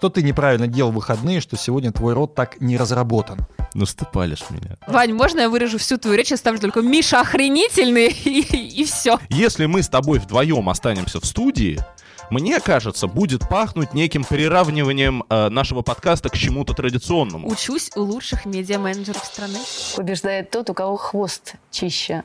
Что ты неправильно делал в выходные, что сегодня твой рот так не разработан? Ж меня. Вань, можно я выражу всю твою речь и ставлю только Миша охренительный и, и все. Если мы с тобой вдвоем останемся в студии, мне кажется, будет пахнуть неким приравниванием э, нашего подкаста к чему-то традиционному. Учусь у лучших медиа-менеджеров страны. Побеждает тот, у кого хвост чище.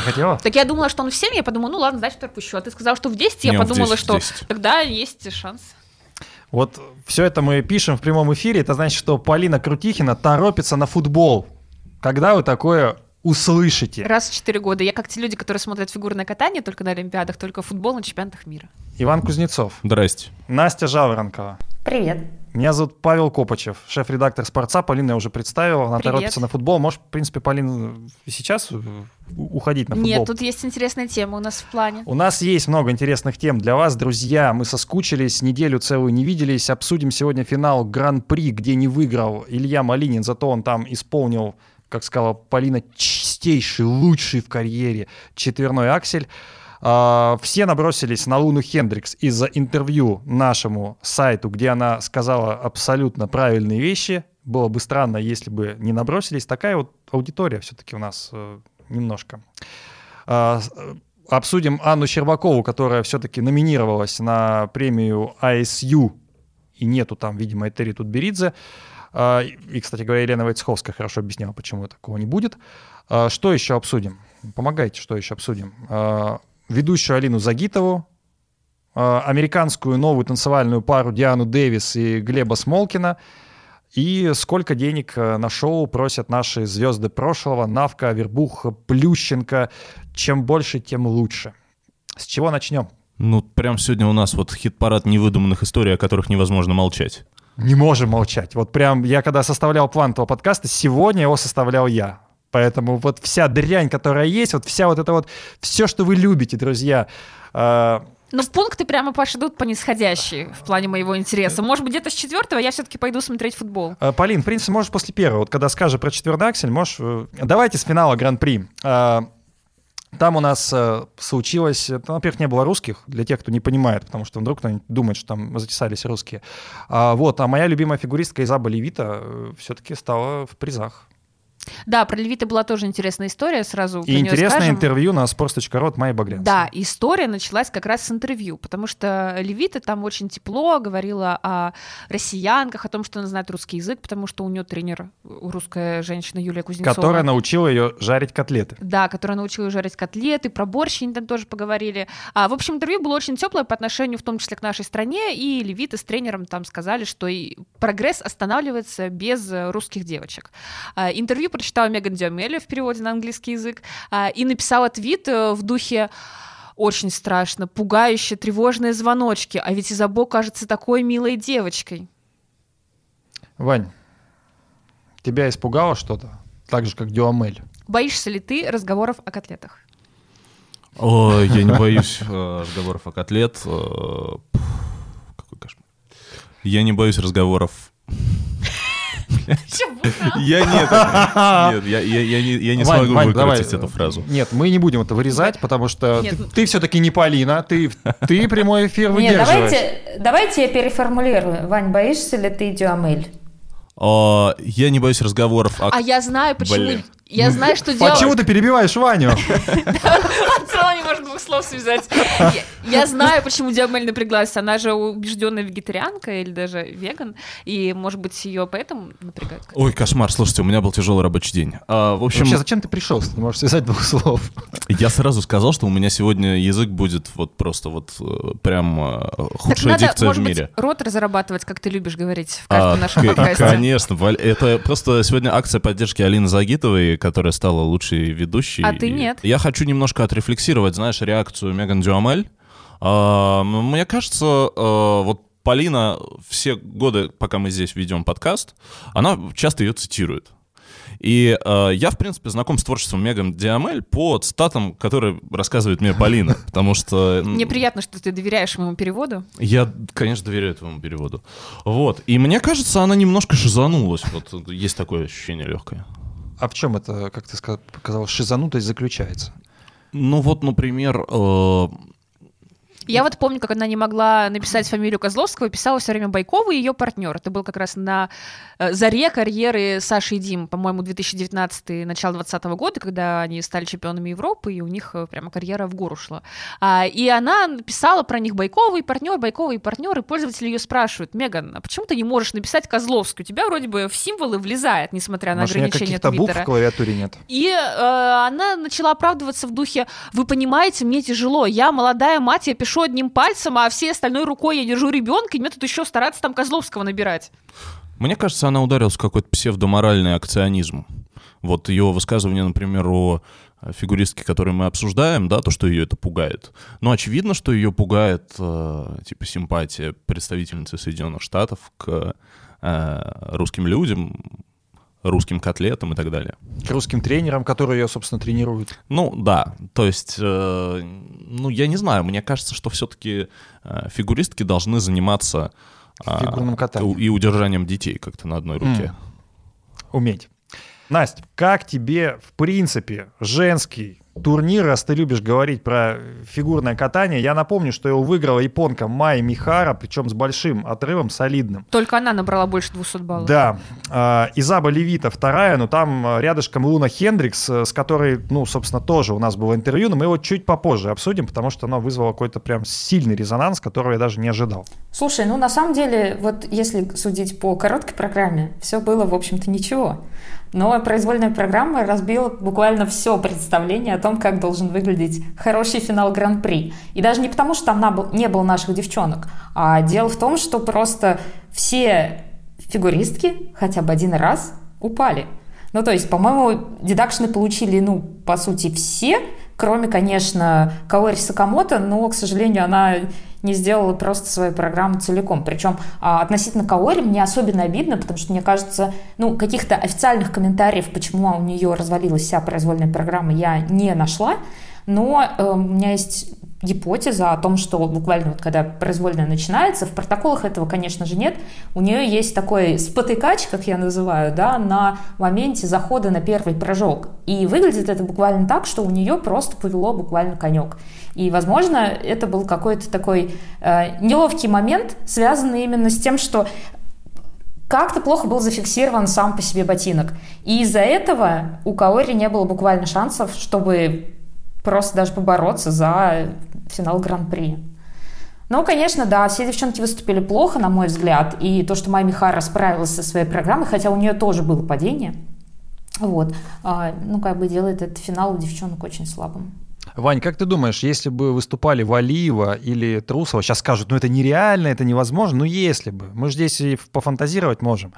Захотела? Так я думала, что он в 7, я подумала, ну ладно, значит, пропущу. А ты сказал, что в 10, я Не, он в подумала, 10, в что 10. тогда есть шанс. Вот все это мы пишем в прямом эфире. Это значит, что Полина Крутихина торопится на футбол. Когда вы такое услышите? Раз в 4 года. Я как те люди, которые смотрят фигурное катание только на Олимпиадах, только футбол на чемпионатах мира. Иван Кузнецов, Здрасте. Настя Жаворонкова. Привет. Меня зовут Павел Копачев, шеф-редактор «Спорца». Полина я уже представила, она Привет. торопится на футбол. Может, в принципе, Полина, сейчас э, уходить на футбол? Нет, тут есть интересная тема у нас в плане. У нас есть много интересных тем для вас, друзья. Мы соскучились, неделю целую не виделись. Обсудим сегодня финал Гран-при, где не выиграл Илья Малинин, зато он там исполнил, как сказала Полина, чистейший, лучший в карьере четверной аксель. А, Все набросились на Луну Хендрикс из-за интервью нашему сайту, где она сказала абсолютно правильные вещи. Было бы странно, если бы не набросились. Такая вот аудитория все-таки у нас э, немножко. А, э, Обсудим Анну Щербакову, которая все-таки номинировалась на премию ISU, и нету там, видимо, Этери Тутберидзе. А, И, кстати говоря, Елена Войцеховская хорошо объясняла, почему такого не будет. Что еще обсудим? Помогайте, что еще обсудим. Ведущую Алину Загитову, а, американскую новую танцевальную пару Диану Дэвис и Глеба Смолкина, и сколько денег э, на шоу просят наши звезды прошлого, Навка, Вербух, Плющенко. Чем больше, тем лучше. С чего начнем? Ну, прям сегодня у нас вот хит-парад невыдуманных историй, о которых невозможно молчать. Не можем молчать. Вот прям я когда составлял план этого подкаста, сегодня его составлял я. Поэтому вот вся дрянь, которая есть, вот вся вот это вот, все, что вы любите, друзья, э, Ну, пункты прямо пошли по нисходящей в плане моего интереса. Может быть, где-то с четвертого я все-таки пойду смотреть футбол. Э, Полин, в принципе, можешь после первого. Вот когда скажешь про четвертый аксель, можешь... э, Давайте с финала Гран-при. Э, Там у нас э, случилось... это, Во-первых, не было русских, для тех, кто не понимает, потому что вдруг кто-нибудь думает, что там затесались русские. А, Вот, а моя любимая фигуристка Изаба Левита все-таки стала в призах. Да, про Левита была тоже интересная история, сразу И интересное скажем. интервью на sports.ru от Майи Багрянцевой. Да, история началась как раз с интервью, потому что Левита там очень тепло говорила о россиянках, о том, что она знает русский язык, потому что у нее тренер русская женщина Юлия Кузнецова. Которая научила ее жарить котлеты. Да, которая научила её жарить котлеты, про борщ они там тоже поговорили. А, в общем, интервью было очень теплое по отношению, в том числе, к нашей стране, и Левита с тренером там сказали, что и прогресс останавливается без русских девочек. А, интервью прочитала Меган Диомели в переводе на английский язык а, и написала твит э, в духе очень страшно, пугающе, тревожные звоночки, а ведь Изабо кажется такой милой девочкой. Вань, тебя испугало что-то? Так же, как Дюамель. Боишься ли ты разговоров о котлетах? Ой, я не боюсь э, разговоров о котлет. э, Какой кошмар. Я не боюсь разговоров. Я нет, нет, я, я, я не, я не Вань, смогу Вань, выкрутить давай. эту фразу. Нет, мы не будем это вырезать, потому что Нет, ты, ну- ты все-таки не Полина, ты, ты прямой эфир Нет, выдерживаешь. давайте, давайте я переформулирую. Вань, боишься ли ты Дюамель? А, Я не боюсь разговоров о... А я знаю, почему... Блин. Я знаю, что делать. Почему ты перебиваешь Ваню? В целом не может двух слов связать. Я, знаю, почему Диамель напряглась. Она же убежденная вегетарианка или даже веган. И, может быть, ее поэтому напрягает. Ой, кошмар, слушайте, у меня был тяжелый рабочий день. А, в общем, Вообще, зачем ты пришел, ты не можешь связать двух слов? я сразу сказал, что у меня сегодня язык будет вот просто вот э, прям э, худшая дикция в мире. рот разрабатывать, как ты любишь говорить в каждом А, нашем к- подкасте. Конечно, это просто сегодня акция поддержки Алины Загитовой, которая стала лучшей ведущей. А ты И нет. Я хочу немножко отрефлексировать, знаешь, реакцию Меган Дюамель. А, Мне кажется, э, вот Полина все годы, пока мы здесь ведем подкаст, она часто ее цитирует. И э, я, в принципе, знаком с творчеством Меган Диамель по цитатам, которые рассказывает мне Полина, потому что... Мне приятно, что ты доверяешь моему переводу. Я, конечно, доверяю твоему переводу. Вот. И мне кажется, она немножко шизанулась. Вот есть такое ощущение легкое. А в чем это, как ты сказал, шизанутость заключается? Ну вот, например, э, я вот помню, как она не могла написать фамилию Козловского, писала все время Байкова и ее партнер. Это был как раз на э, заре карьеры Саши и Дим, по-моему, 2019 начало 2020 года, когда они стали чемпионами Европы, и у них э, прямо карьера в гору шла. А, и она написала про них Байкова и партнер, Байкова и партнер, и пользователи ее спрашивают, Меган, а почему ты не можешь написать Козловский? У тебя вроде бы в символы влезает, несмотря на Может, ограничения Твиттера. букв в клавиатуре нет. И э, она начала оправдываться в духе, вы понимаете, мне тяжело, я молодая мать, я пишу одним пальцем, а всей остальной рукой я держу ребенка, и мне тут еще стараться там Козловского набирать. Мне кажется, она ударилась в какой-то псевдоморальный акционизм. Вот ее высказывание, например, о фигуристке, которую мы обсуждаем, да, то, что ее это пугает. Но очевидно, что ее пугает, э, типа, симпатия представительницы Соединенных Штатов к э, русским людям, русским котлетам и так далее. К русским тренерам, которые ее, собственно, тренируют. Ну, да. То есть, э, ну, я не знаю, мне кажется, что все-таки э, фигуристки должны заниматься э, фигурным катанием и удержанием детей как-то на одной руке. Mm. Уметь. Настя, как тебе, в принципе, женский турнир, раз ты любишь говорить про фигурное катание, я напомню, что его выиграла японка Май Михара, причем с большим отрывом, солидным. Только она набрала больше 200 баллов. Да. Э, Изаба Левита вторая, но там рядышком Луна Хендрикс, э, с которой, ну, собственно, тоже у нас было интервью, но мы его чуть попозже обсудим, потому что оно вызвало какой-то прям сильный резонанс, которого я даже не ожидал. Слушай, ну, на самом деле, вот если судить по короткой программе, все было, в общем-то, ничего. Но произвольная программа разбила буквально все представление о том, как должен выглядеть хороший финал Гран-при. И даже не потому, что там не было наших девчонок, а дело в том, что просто все фигуристки хотя бы один раз упали. Ну, то есть, по-моему, дедакшны получили, ну, по сути, все, кроме, конечно, Каори Сакамото, но, к сожалению, она не сделала просто свою программу целиком. Причем а, относительно Каори мне особенно обидно, потому что, мне кажется, ну, каких-то официальных комментариев, почему у нее развалилась вся произвольная программа, я не нашла. Но э, у меня есть гипотеза о том, что буквально вот когда произвольная начинается, в протоколах этого, конечно же, нет. У нее есть такой спотыкач, как я называю, да, на моменте захода на первый прыжок. И выглядит это буквально так, что у нее просто повело буквально конек. И, возможно, это был какой-то такой э, неловкий момент, связанный именно с тем, что как-то плохо был зафиксирован сам по себе ботинок. И из-за этого у Каори не было буквально шансов, чтобы просто даже побороться за финал Гран-при. Ну, конечно, да, все девчонки выступили плохо, на мой взгляд, и то, что Майя Михара справилась со своей программой, хотя у нее тоже было падение, вот, а, ну, как бы делает этот финал у девчонок очень слабым. Вань, как ты думаешь, если бы выступали Валиева или Трусова, сейчас скажут, ну это нереально, это невозможно, ну если бы, мы же здесь и пофантазировать можем,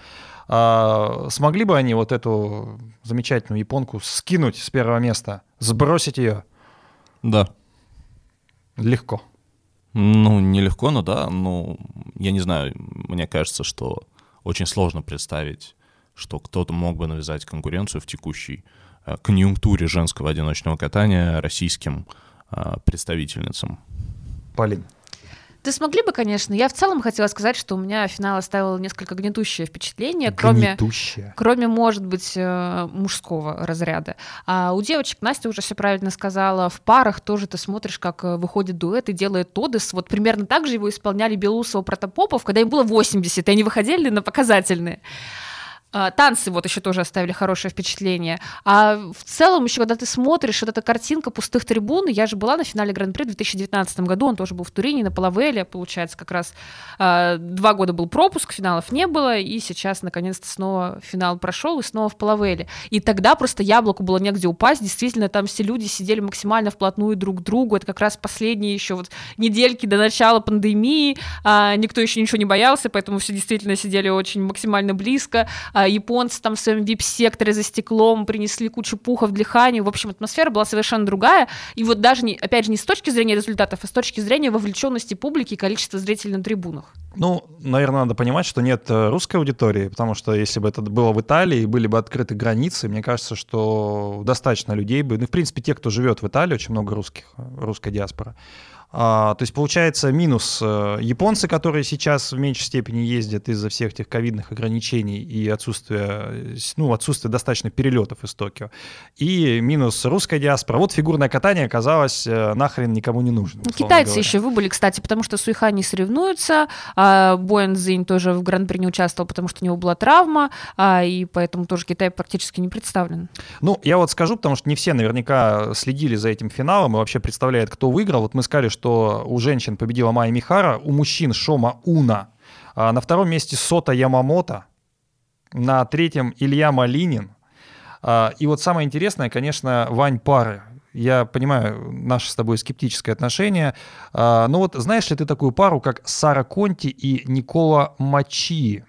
а, смогли бы они вот эту замечательную японку скинуть с первого места, сбросить ее? Да. Легко. Ну, нелегко, но да. Ну, я не знаю, мне кажется, что очень сложно представить, что кто-то мог бы навязать конкуренцию в текущей э, конъюнктуре женского одиночного катания российским э, представительницам. Полин. Да смогли бы, конечно. Я в целом хотела сказать, что у меня финал оставил несколько гнетущее впечатление, кроме, кроме, может быть, э, мужского разряда. А у девочек Настя уже все правильно сказала. В парах тоже ты смотришь, как э, выходит дуэт и делает Тодес. Вот примерно так же его исполняли Белусова Протопопов, когда им было 80, и они выходили на показательные. А, танцы вот еще тоже оставили хорошее впечатление. А в целом еще, когда ты смотришь, вот эта картинка пустых трибун, я же была на финале Гран-при в 2019 году, он тоже был в Турине, на Палавеле, получается, как раз э, два года был пропуск, финалов не было, и сейчас, наконец-то, снова финал прошел, и снова в Палавеле. И тогда просто яблоку было негде упасть, действительно, там все люди сидели максимально вплотную друг к другу, это как раз последние еще вот недельки до начала пандемии, э, никто еще ничего не боялся, поэтому все действительно сидели очень максимально близко, а, японцы там в своем вип-секторе за стеклом принесли кучу пухов для Хани. В общем, атмосфера была совершенно другая. И вот даже, не, опять же, не с точки зрения результатов, а с точки зрения вовлеченности публики и количества зрителей на трибунах. Ну, наверное, надо понимать, что нет э, русской аудитории, потому что если бы это было в Италии, были бы открыты границы, мне кажется, что достаточно людей бы, ну, в принципе, те, кто живет в Италии, очень много русских, э, русской диаспоры, а, то есть получается минус э, японцы, которые сейчас в меньшей степени ездят из-за всех этих ковидных ограничений и отсутствия, ну, отсутствия достаточно перелетов из Токио. И минус русская диаспора. Вот фигурное катание оказалось э, нахрен никому не нужно. Ну, китайцы говоря. еще выбыли, кстати, потому что Суиха не соревнуются, а Боэн Зинь тоже в Гран-при не участвовал, потому что у него была травма, а, и поэтому тоже Китай практически не представлен. Ну, я вот скажу, потому что не все наверняка следили за этим финалом и вообще представляют, кто выиграл. Вот мы сказали, что что у женщин победила Майя Михара, у мужчин Шома Уна, а на втором месте Сота Ямамото, на третьем Илья Малинин. А, и вот самое интересное, конечно, Вань Пары. Я понимаю наше с тобой скептическое отношение. А, но вот знаешь ли ты такую пару, как Сара Конти и Никола Мачи?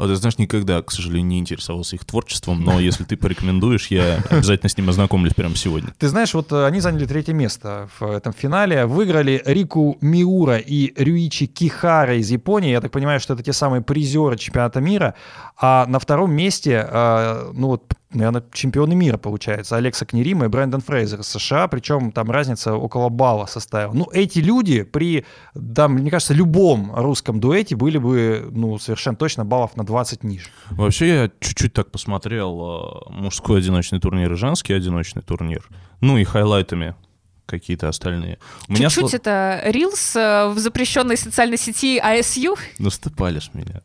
А ты знаешь, никогда, к сожалению, не интересовался их творчеством, но если ты порекомендуешь, я обязательно с ним ознакомлюсь прямо сегодня. Ты знаешь, вот э, они заняли третье место в этом финале, выиграли Рику Миура и Рюичи Кихара из Японии. Я так понимаю, что это те самые призеры чемпионата мира. А на втором месте, э, ну вот наверное, чемпионы мира, получается. Алекса Кнерима и Брэндон Фрейзер из США, причем там разница около балла составила. Ну, эти люди при, там, мне кажется, любом русском дуэте были бы, ну, совершенно точно баллов на 20 ниже. Вообще, я чуть-чуть так посмотрел э, мужской одиночный турнир и женский одиночный турнир. Ну и хайлайтами какие-то остальные. У Чуть-чуть сло... это Reels э, в запрещенной социальной сети ISU. Ну, ты палишь меня.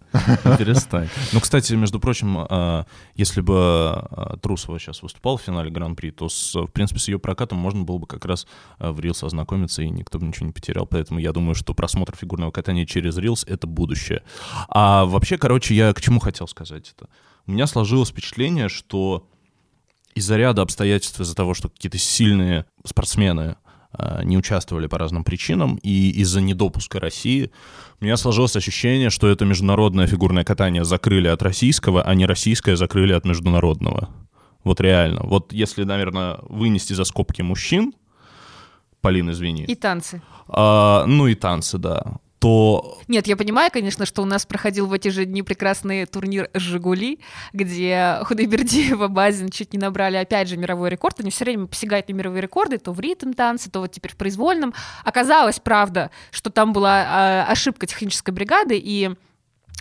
Перестань. Ну, кстати, между прочим, а, если бы а, Трусова сейчас выступал в финале Гран-при, то, в принципе, с ее прокатом можно было бы как раз в Reels ознакомиться, и никто бы ничего не потерял. Поэтому я думаю, что просмотр фигурного катания через Reels — это будущее. А вообще, короче, я к чему хотел сказать это? У меня сложилось впечатление, что из-за ряда обстоятельств, из-за того, что какие-то сильные спортсмены э, не участвовали по разным причинам, и из-за недопуска России у меня сложилось ощущение, что это международное фигурное катание закрыли от российского, а не российское закрыли от международного. Вот реально. Вот если, наверное, вынести за скобки мужчин, Полин, извини. И танцы. А, ну и танцы, да то... Нет, я понимаю, конечно, что у нас проходил в эти же дни прекрасный турнир «Жигули», где Худайбердиева, Базин чуть не набрали, опять же, мировой рекорд. Они все время посягают на мировые рекорды, то в ритм танце, то вот теперь в произвольном. Оказалось, правда, что там была э, ошибка технической бригады, и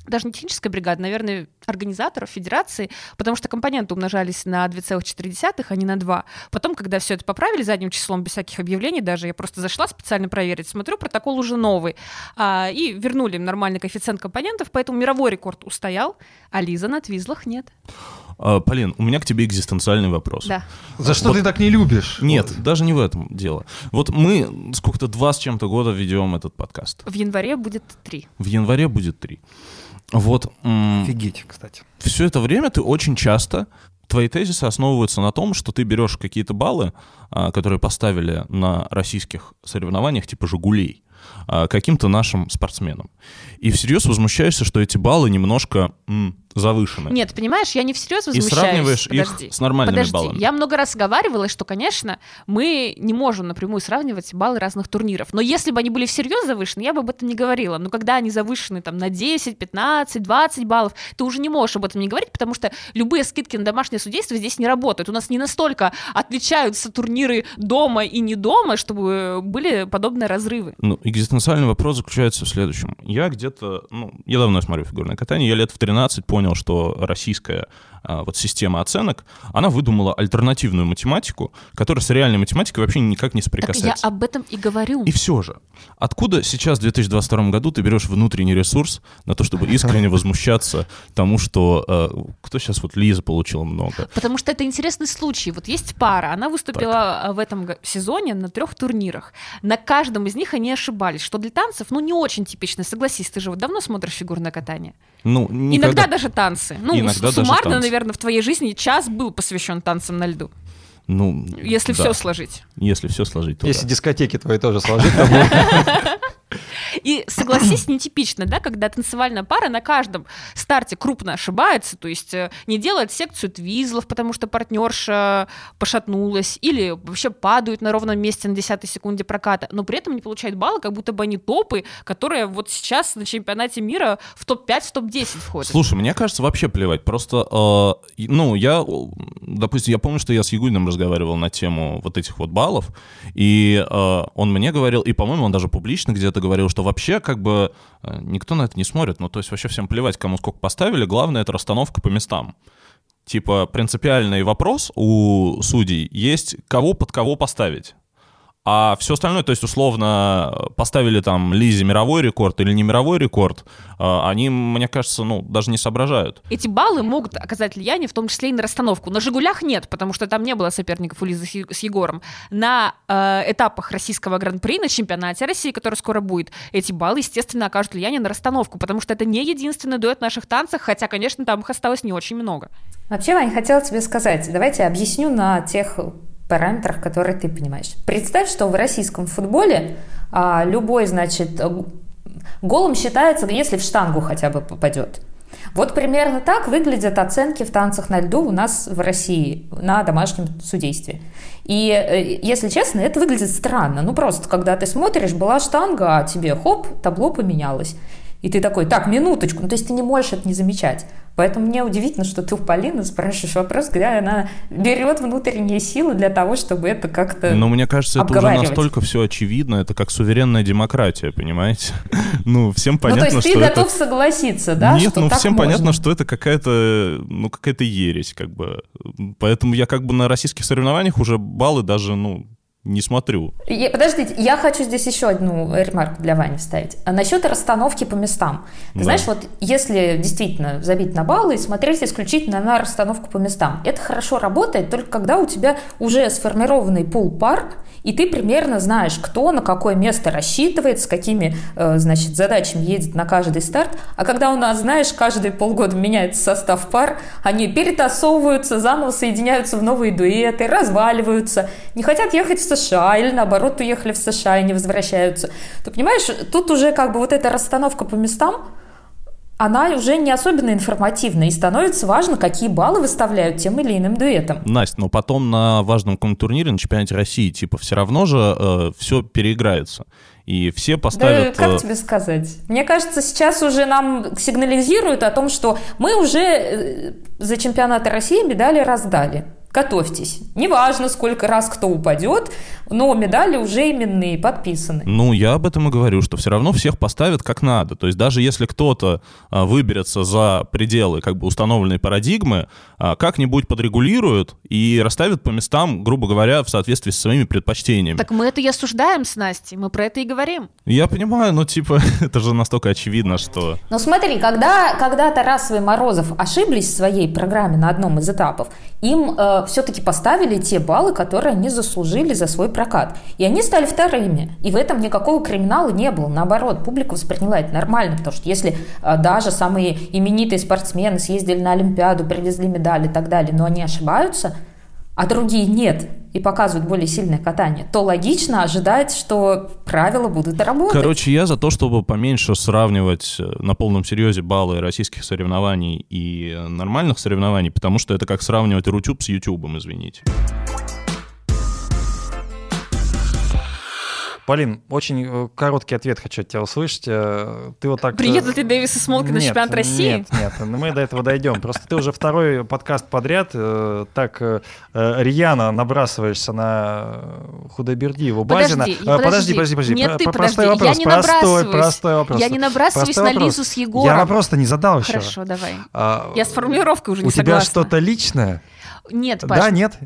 даже не техническая бригада, наверное, организаторов, федерации, потому что компоненты умножались на 2,4, а не на 2. Потом, когда все это поправили задним числом, без всяких объявлений, даже я просто зашла специально проверить, смотрю, протокол уже новый, а, и вернули нормальный коэффициент компонентов, поэтому мировой рекорд устоял, а Лиза на твизлах нет. А, Полин, у меня к тебе экзистенциальный вопрос. Да. За что вот, ты так не любишь? Нет, вот. даже не в этом дело. Вот мы сколько-то два с чем-то года ведем этот подкаст. В январе будет три. В январе будет три. Вот. Офигеть, кстати. Все это время ты очень часто твои тезисы основываются на том, что ты берешь какие-то баллы, а, которые поставили на российских соревнованиях типа «Жигулей», а, каким-то нашим спортсменам. И всерьез возмущаешься, что эти баллы немножко м, завышены. Нет, понимаешь, я не всерьез возмущаюсь. И сравниваешь Подожди. их с нормальными Подожди. баллами. Я много раз говорила, что, конечно, мы не можем напрямую сравнивать баллы разных турниров. Но если бы они были всерьез завышены, я бы об этом не говорила. Но когда они завышены там на 10, 15, 20 баллов, ты уже не можешь об этом не говорить, потому что любые скидки на домашнее судейство здесь не работают. У нас не настолько отличаются турниры дома и не дома, чтобы были подобные разрывы. Ну, экзистенциальный вопрос заключается в следующем. Я где-то, ну, я давно смотрю фигурное катание, я лет в 13 понял, что российская вот система оценок, она выдумала альтернативную математику, которая с реальной математикой вообще никак не соприкасается. Так я об этом и говорю. И все же, откуда сейчас в 2022 году ты берешь внутренний ресурс на то, чтобы искренне возмущаться тому, что э, кто сейчас вот Лиза получила много? Потому что это интересный случай. Вот есть пара, она выступила так. А, в этом сезоне на трех турнирах. На каждом из них они ошибались, что для танцев, ну, не очень типично. Согласись, ты же вот давно смотришь фигурное катание. Ну, никогда... Иногда даже танцы. Ну, Иногда суммарно, даже танцы наверное, в твоей жизни час был посвящен танцам на льду. Ну, если да. все сложить. Если все сложить, то Если да. дискотеки твои тоже сложить, то И согласись, нетипично, да, когда танцевальная пара на каждом старте крупно ошибается, то есть э, не делает секцию твизлов, потому что партнерша пошатнулась, или вообще падают на ровном месте на десятой секунде проката, но при этом не получают баллы, как будто бы они топы, которые вот сейчас на чемпионате мира в топ-5, в топ-10 входят. Слушай, мне кажется, вообще плевать. Просто, э, ну, я, допустим, я помню, что я с Ягудиным разговаривал на тему вот этих вот баллов, и э, он мне говорил, и, по-моему, он даже публично где-то говорил, что вообще как бы э, никто на это не смотрит, ну, то есть вообще всем плевать, кому сколько поставили, главное — это расстановка по местам. Типа принципиальный вопрос у судей есть, кого под кого поставить. А все остальное, то есть, условно, поставили там Лизе мировой рекорд или не мировой рекорд, а, они, мне кажется, ну, даже не соображают. Эти баллы могут оказать влияние, в том числе и на расстановку. На «Жигулях» нет, потому что там не было соперников у Лизы с Егором. На э, этапах российского гран-при, на чемпионате России, который скоро будет, эти баллы, естественно, окажут влияние на расстановку, потому что это не единственный дуэт в наших танцах, хотя, конечно, там их осталось не очень много. Вообще, Ваня, хотела тебе сказать, давайте объясню на тех параметрах, которые ты понимаешь. Представь, что в российском футболе а, любой, значит, голом считается, если в штангу хотя бы попадет. Вот примерно так выглядят оценки в танцах на льду у нас в России на домашнем судействе. И, э, если честно, это выглядит странно. Ну, просто, когда ты смотришь, была штанга, а тебе, хоп, табло поменялось. И ты такой, так, минуточку, ну, то есть ты не можешь это не замечать. Поэтому мне удивительно, что ты у Полины спрашиваешь вопрос, где она берет внутренние силы для того, чтобы это как-то Но мне кажется, это уже настолько все очевидно, это как суверенная демократия, понимаете? Ну, всем понятно, что Ну, то есть ты готов согласиться, да? Нет, ну, всем понятно, что это какая-то, ну, какая-то ересь, как бы. Поэтому я как бы на российских соревнованиях уже баллы даже, ну, не смотрю. Я, подождите, я хочу здесь еще одну ремарку для Вани вставить. А насчет расстановки по местам. Ты да. знаешь, вот если действительно забить на баллы и смотреть исключительно на расстановку по местам, это хорошо работает только когда у тебя уже сформированный пул пар, и ты примерно знаешь, кто на какое место рассчитывает, с какими, э, значит, задачами едет на каждый старт. А когда у нас, знаешь, каждые полгода меняется состав пар, они перетасовываются, заново соединяются в новые дуэты, разваливаются, не хотят ехать в США или, наоборот, уехали в США и не возвращаются. Ты понимаешь, тут уже как бы вот эта расстановка по местам, она уже не особенно информативна, и становится важно, какие баллы выставляют тем или иным дуэтом. Настя, но потом на важном турнире, на чемпионате России, типа, все равно же э, все переиграется. И все поставят... Да, как э, тебе сказать? Мне кажется, сейчас уже нам сигнализируют о том, что мы уже э, за чемпионат России медали раздали готовьтесь. Неважно, сколько раз кто упадет, но медали уже именные, подписаны. Ну, я об этом и говорю, что все равно всех поставят как надо. То есть даже если кто-то а, выберется за пределы как бы установленной парадигмы, как-нибудь подрегулируют и расставят по местам, грубо говоря, в соответствии с своими предпочтениями. Так мы это и осуждаем с Настей, мы про это и говорим. Я понимаю, но типа это же настолько очевидно, что... Ну смотри, когда, когда Тарасов и Морозов ошиблись в своей программе на одном из этапов, им э, все-таки поставили те баллы, которые они заслужили за свой прокат. И они стали вторыми. И в этом никакого криминала не было. Наоборот, публика восприняла это нормально, потому что если э, даже самые именитые спортсмены съездили на Олимпиаду, привезли медали и так далее, но они ошибаются, а другие нет, и показывают более сильное катание, то логично ожидать, что правила будут работать. Короче, я за то, чтобы поменьше сравнивать э, на полном серьезе баллы российских соревнований и нормальных соревнований, потому что это как сравнивать Рутюб с Ютубом, извините. Полин, очень э, короткий ответ хочу от тебя услышать. Э, ты вот так... Приедут ли Дэвис и Смолки на чемпионат России? Нет, нет, мы до этого дойдем. Просто ты уже второй подкаст подряд э, так рьяно набрасываешься на Худайбердиеву, Базина. Подожди, подожди, подожди. Нет, ты простой вопрос, простой, простой вопрос. Я не набрасываюсь на Лизу с Егором. Я вопрос-то не задал еще. Хорошо, давай. А, я с формулировкой уже не согласна. У тебя что-то личное? Нет, Паш. Да, нет?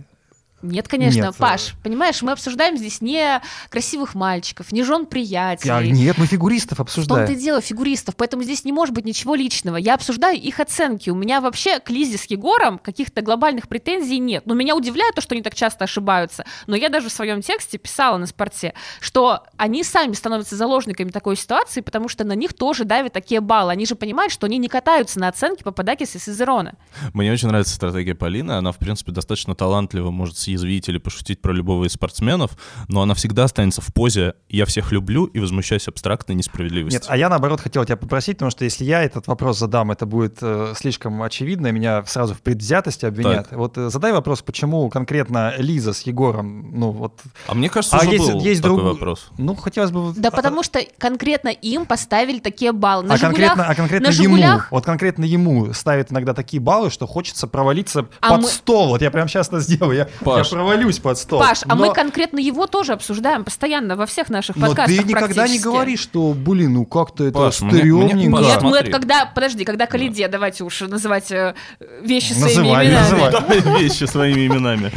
Нет, конечно, нет. Паш, понимаешь, мы обсуждаем здесь не красивых мальчиков, не жен приятелей. А, нет, мы фигуристов обсуждаем. В том-то и дело, фигуристов, поэтому здесь не может быть ничего личного. Я обсуждаю их оценки. У меня вообще к Лизе с Егором каких-то глобальных претензий нет. Но меня удивляет то, что они так часто ошибаются. Но я даже в своем тексте писала на спорте, что они сами становятся заложниками такой ситуации, потому что на них тоже давят такие баллы. Они же понимают, что они не катаются на оценки по Падакис и Сизерона. Мне очень нравится стратегия Полины. Она, в принципе, достаточно талантливо может съязвить или пошутить про любого из спортсменов, но она всегда останется в позе «я всех люблю» и возмущаюсь абстрактной несправедливостью. Нет, а я наоборот хотел тебя попросить, потому что если я этот вопрос задам, это будет э, слишком очевидно, и меня сразу в предвзятости обвинят. Так. Вот э, задай вопрос, почему конкретно Лиза с Егором, ну вот... А мне кажется, А уже есть- был есть такой друг- вопрос. Ну, хотелось бы... Да а- потому что конкретно им поставили такие баллы. На а «Жигулях», конкретно, а конкретно на ему, «Жигулях» вот конкретно ему ставят иногда такие баллы, что хочется провалиться А под мы- стол. Вот я прям сейчас это сделаю, я, Паш. я провалюсь под стол. Паш, а Но- мы конкретно его тоже обсуждаем постоянно во всех наших Но подкастах ты никогда не говоришь, что, блин, ну как-то это стрёмненько. Нет, мы смотри. это когда, подожди, когда Калиде, давайте уж называть э, вещи своими Называй, именами. называй. Давай вещи своими именами.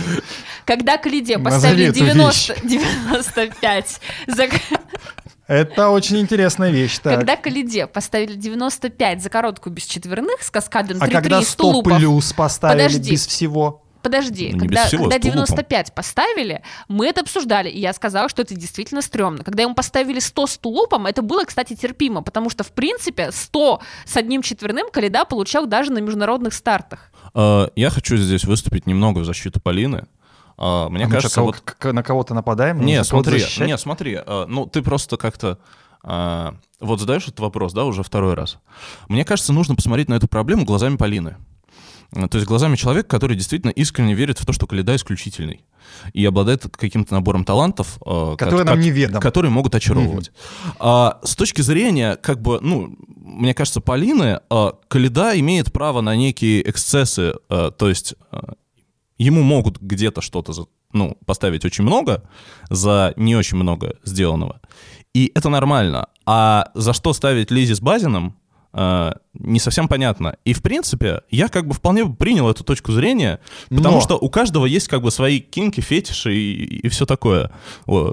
Когда Калиде поставили эту 90, 95, за- Это очень интересная вещь. так. когда Калиде поставили 95 за короткую без четверных с каскадом а 3-3 когда и 100 стулупов. плюс поставили Подожди. без всего? Подожди, Ну, когда, всего, когда с тулупом. 95 поставили, мы это обсуждали, и я сказала, что это действительно стрёмно. Когда ему поставили 100 с тулупом, это было, кстати, терпимо, потому что, в принципе, 100 с одним четверным Калида получал даже на международных стартах. Э, Я хочу здесь выступить немного в защиту Полины. Э, Мне А кажется, что, вот на кого-то нападаем? Не, смотри, не, смотри, э, ну ты просто как-то э, вот задаешь этот вопрос, да, уже второй раз. Мне кажется, нужно посмотреть на эту проблему глазами Полины. Э, То есть глазами человека, который действительно искренне верит в то, что Каледа исключительный и обладает каким-то набором талантов, э, Который ко- нам неведом. которые могут очаровывать. А, с точки зрения, как бы, ну, мне кажется, Полины, э, Каледа имеет право на некие эксцессы, э, то есть э, ему могут где-то что-то, ну, поставить очень много за не очень много сделанного. И это нормально. А за что ставить Лизи с Базином, не совсем понятно. И, в принципе, я как бы вполне принял эту точку зрения, потому Но. что у каждого есть как бы свои кинки, фетиши и, все такое.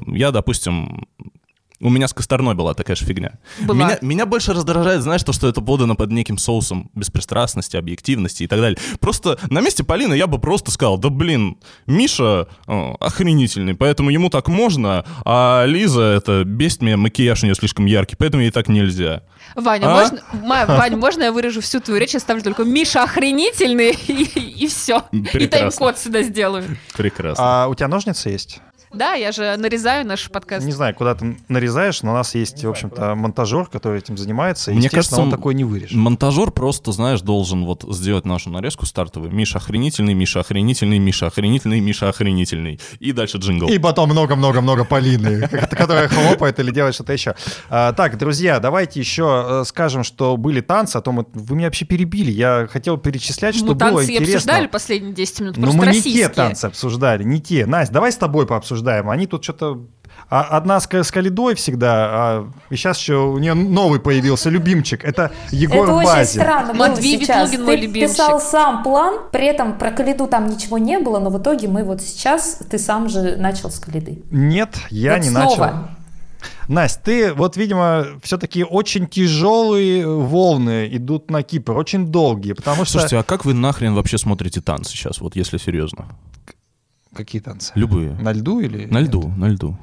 Я, допустим, у меня с Косторной была такая же фигня. Была. Меня, меня больше раздражает, знаешь, то, что это подано под неким соусом беспристрастности, объективности и так далее. Просто на месте Полины я бы просто сказал, да блин, Миша э, охренительный, поэтому ему так можно, а Лиза, это бесит меня, макияж у нее слишком яркий, поэтому ей так нельзя. Ваня, А? можно, Ма- Вань, можно я вырежу всю твою речь, оставлю только Миша охренительный и, все. И тайм-код сюда сделаю. Прекрасно. А у тебя ножницы есть? Да, я же нарезаю наш подкаст. Не знаю, куда ты нарезаешь, но у нас есть, в общем-то, монтажер, который этим занимается. и, Мне кажется, он такой не вырежет. Монтажер просто, знаешь, должен вот сделать нашу нарезку стартовую. Миша охренительный, Миша охренительный, Миша охренительный, Миша охренительный. И дальше джингл. И потом много-много-много Полины, которая хлопает или делает что-то еще. А, Так, друзья, давайте еще э, скажем, что были танцы, а то мы, вы меня вообще перебили. Я хотел перечислять, что Мы было танцы и обсуждали интересно. последние 10 минут, просто мы не те танцы обсуждали, не те. Настя, давай с тобой пообсуждаем. Они тут что-то... а одна с, с Калидой всегда, а, и сейчас еще у нее новый появился любимчик. Это Егор Это очень Базин. странно было Матвей сейчас. Ветлугин мой Ты любимчик. писал сам план, при этом про Калиду там ничего не было, но в итоге мы вот сейчас, ты сам же начал с Калиды. Нет, я Вот не снова. начал. Настя, ты вот, видимо, все-таки очень тяжелые волны идут на Кипр, очень долгие, потому что... Слушайте, а как вы нахрен вообще смотрите танцы сейчас, вот если серьезно? Какие танцы? Любые. На льду или... На льду, на льду.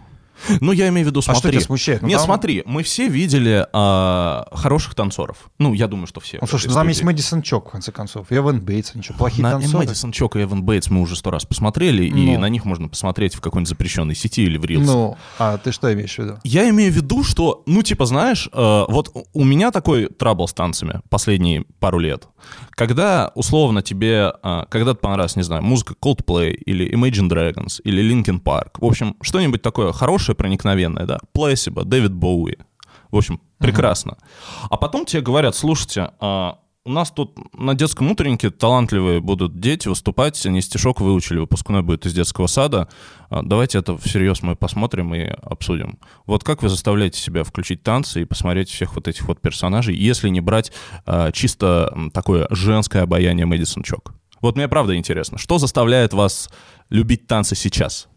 Ну, я имею в виду, А что смотри. тебя смущает? Ну, Нет, там- смотри, мы все видели а, хороших танцоров. Ну, я думаю, что все. Ну, слушай, ну, там есть. Мэдисон Чок, в конце концов. И Эван Бейтс, они что, плохие на танцоры? Мэдисон Чок и Эван Бейтс мы уже сто раз посмотрели, и Ну. на них можно посмотреть в какой-нибудь запрещенной сети или в Reels. Ну, а ты что имеешь в виду? Я имею в виду, что, ну, типа, знаешь, э, вот у меня такой трабл с танцами последние пару лет. Когда, условно, тебе, э, когда-то понравилась, не знаю, музыка Coldplay или Imagine Dragons или Linkin Park, в общем, что-нибудь такое хорошее, проникновенное, да, Placebo, Дэвид Боуи, в общем, прекрасно. А потом тебе говорят, слушайте, а, у нас тут на детском утреннике талантливые будут дети выступать, они стишок выучили, выпускной будет из детского сада. А, Давайте это всерьез мы посмотрим и обсудим. Вот как вы заставляете себя включить танцы и посмотреть всех вот этих вот персонажей, если не брать а, чисто такое женское обаяние Мэдисон Чок? Вот мне правда интересно, что заставляет вас любить танцы сейчас?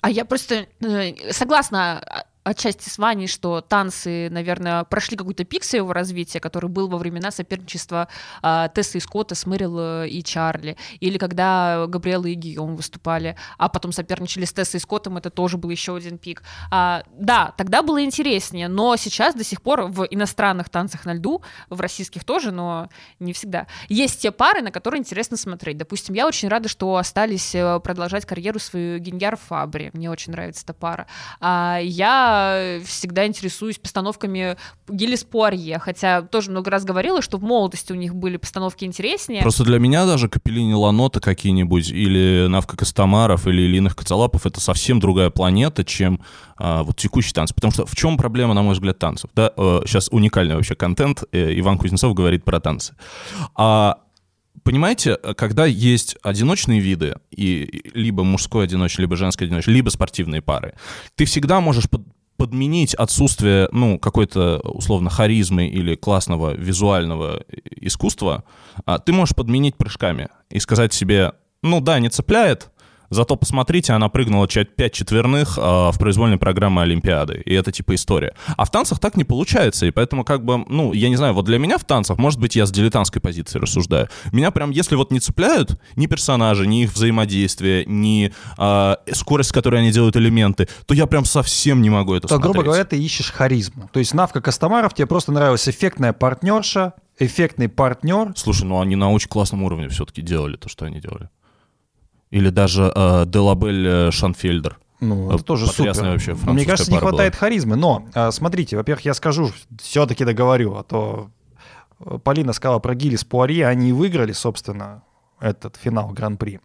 А я просто э, согласна а, отчасти с Ваней, что танцы, наверное, прошли какой-то пик своего развития, который был во времена соперничества э, Тесса и Скотта с Мэрил э, и Чарли, или когда Габриэла и Гийом выступали, а потом соперничали с Тессой и Скоттом, это тоже был еще один пик. А, да, тогда было интереснее, но сейчас до сих пор в иностранных танцах на льду, в российских тоже, но не всегда, есть те пары, на которые интересно смотреть. Допустим, я очень рада, что остались э, продолжать карьеру свою Геньяр Фабри, мне очень нравится эта пара. А я всегда интересуюсь постановками Гиллис Пуарье, хотя тоже много раз говорила, что в молодости у них были постановки интереснее. Просто для меня даже Капеллини Ланота какие-нибудь, или Навка Костомаров, или Ильиных Коцалапов — это совсем другая планета, чем а, вот текущий танц. Потому что в чем проблема, на мой взгляд, танцев? Да? Сейчас уникальный вообще контент. Э, Иван Кузнецов говорит про танцы. А понимаете, когда есть одиночные виды, и либо мужской одиночный, либо женский одиночный, либо спортивные пары, ты всегда можешь подменить отсутствие, ну, какой-то, условно, харизмы или классного визуального искусства, а ты можешь подменить прыжками и сказать себе, ну да, не цепляет, Зато посмотрите, она прыгнула 5 четверных э, в произвольной программе Олимпиады. И это типа история. А в танцах так не получается. И поэтому как бы, ну, я не знаю, вот для меня в танцах, может быть, я с дилетантской позиции рассуждаю. Меня прям, если вот не цепляют ни персонажи, ни их взаимодействие, ни э, скорость, с которой они делают элементы, то я прям совсем не могу это то, смотреть. грубо говоря, ты ищешь харизму. То есть Навка Костомаров, тебе просто нравилась эффектная партнерша, эффектный партнер. Слушай, ну они на очень классном уровне все-таки делали то, что они делали. Или даже э, Делабель э, Шанфельдер. Ну, это тоже Потрясная супер. вообще Мне кажется, не пара была. хватает харизмы. Но, а, смотрите, во-первых, я скажу, все-таки договорю, а то э, Полина сказала про Гиллис Пуарье, они и выиграли, собственно, этот финал Гран-при.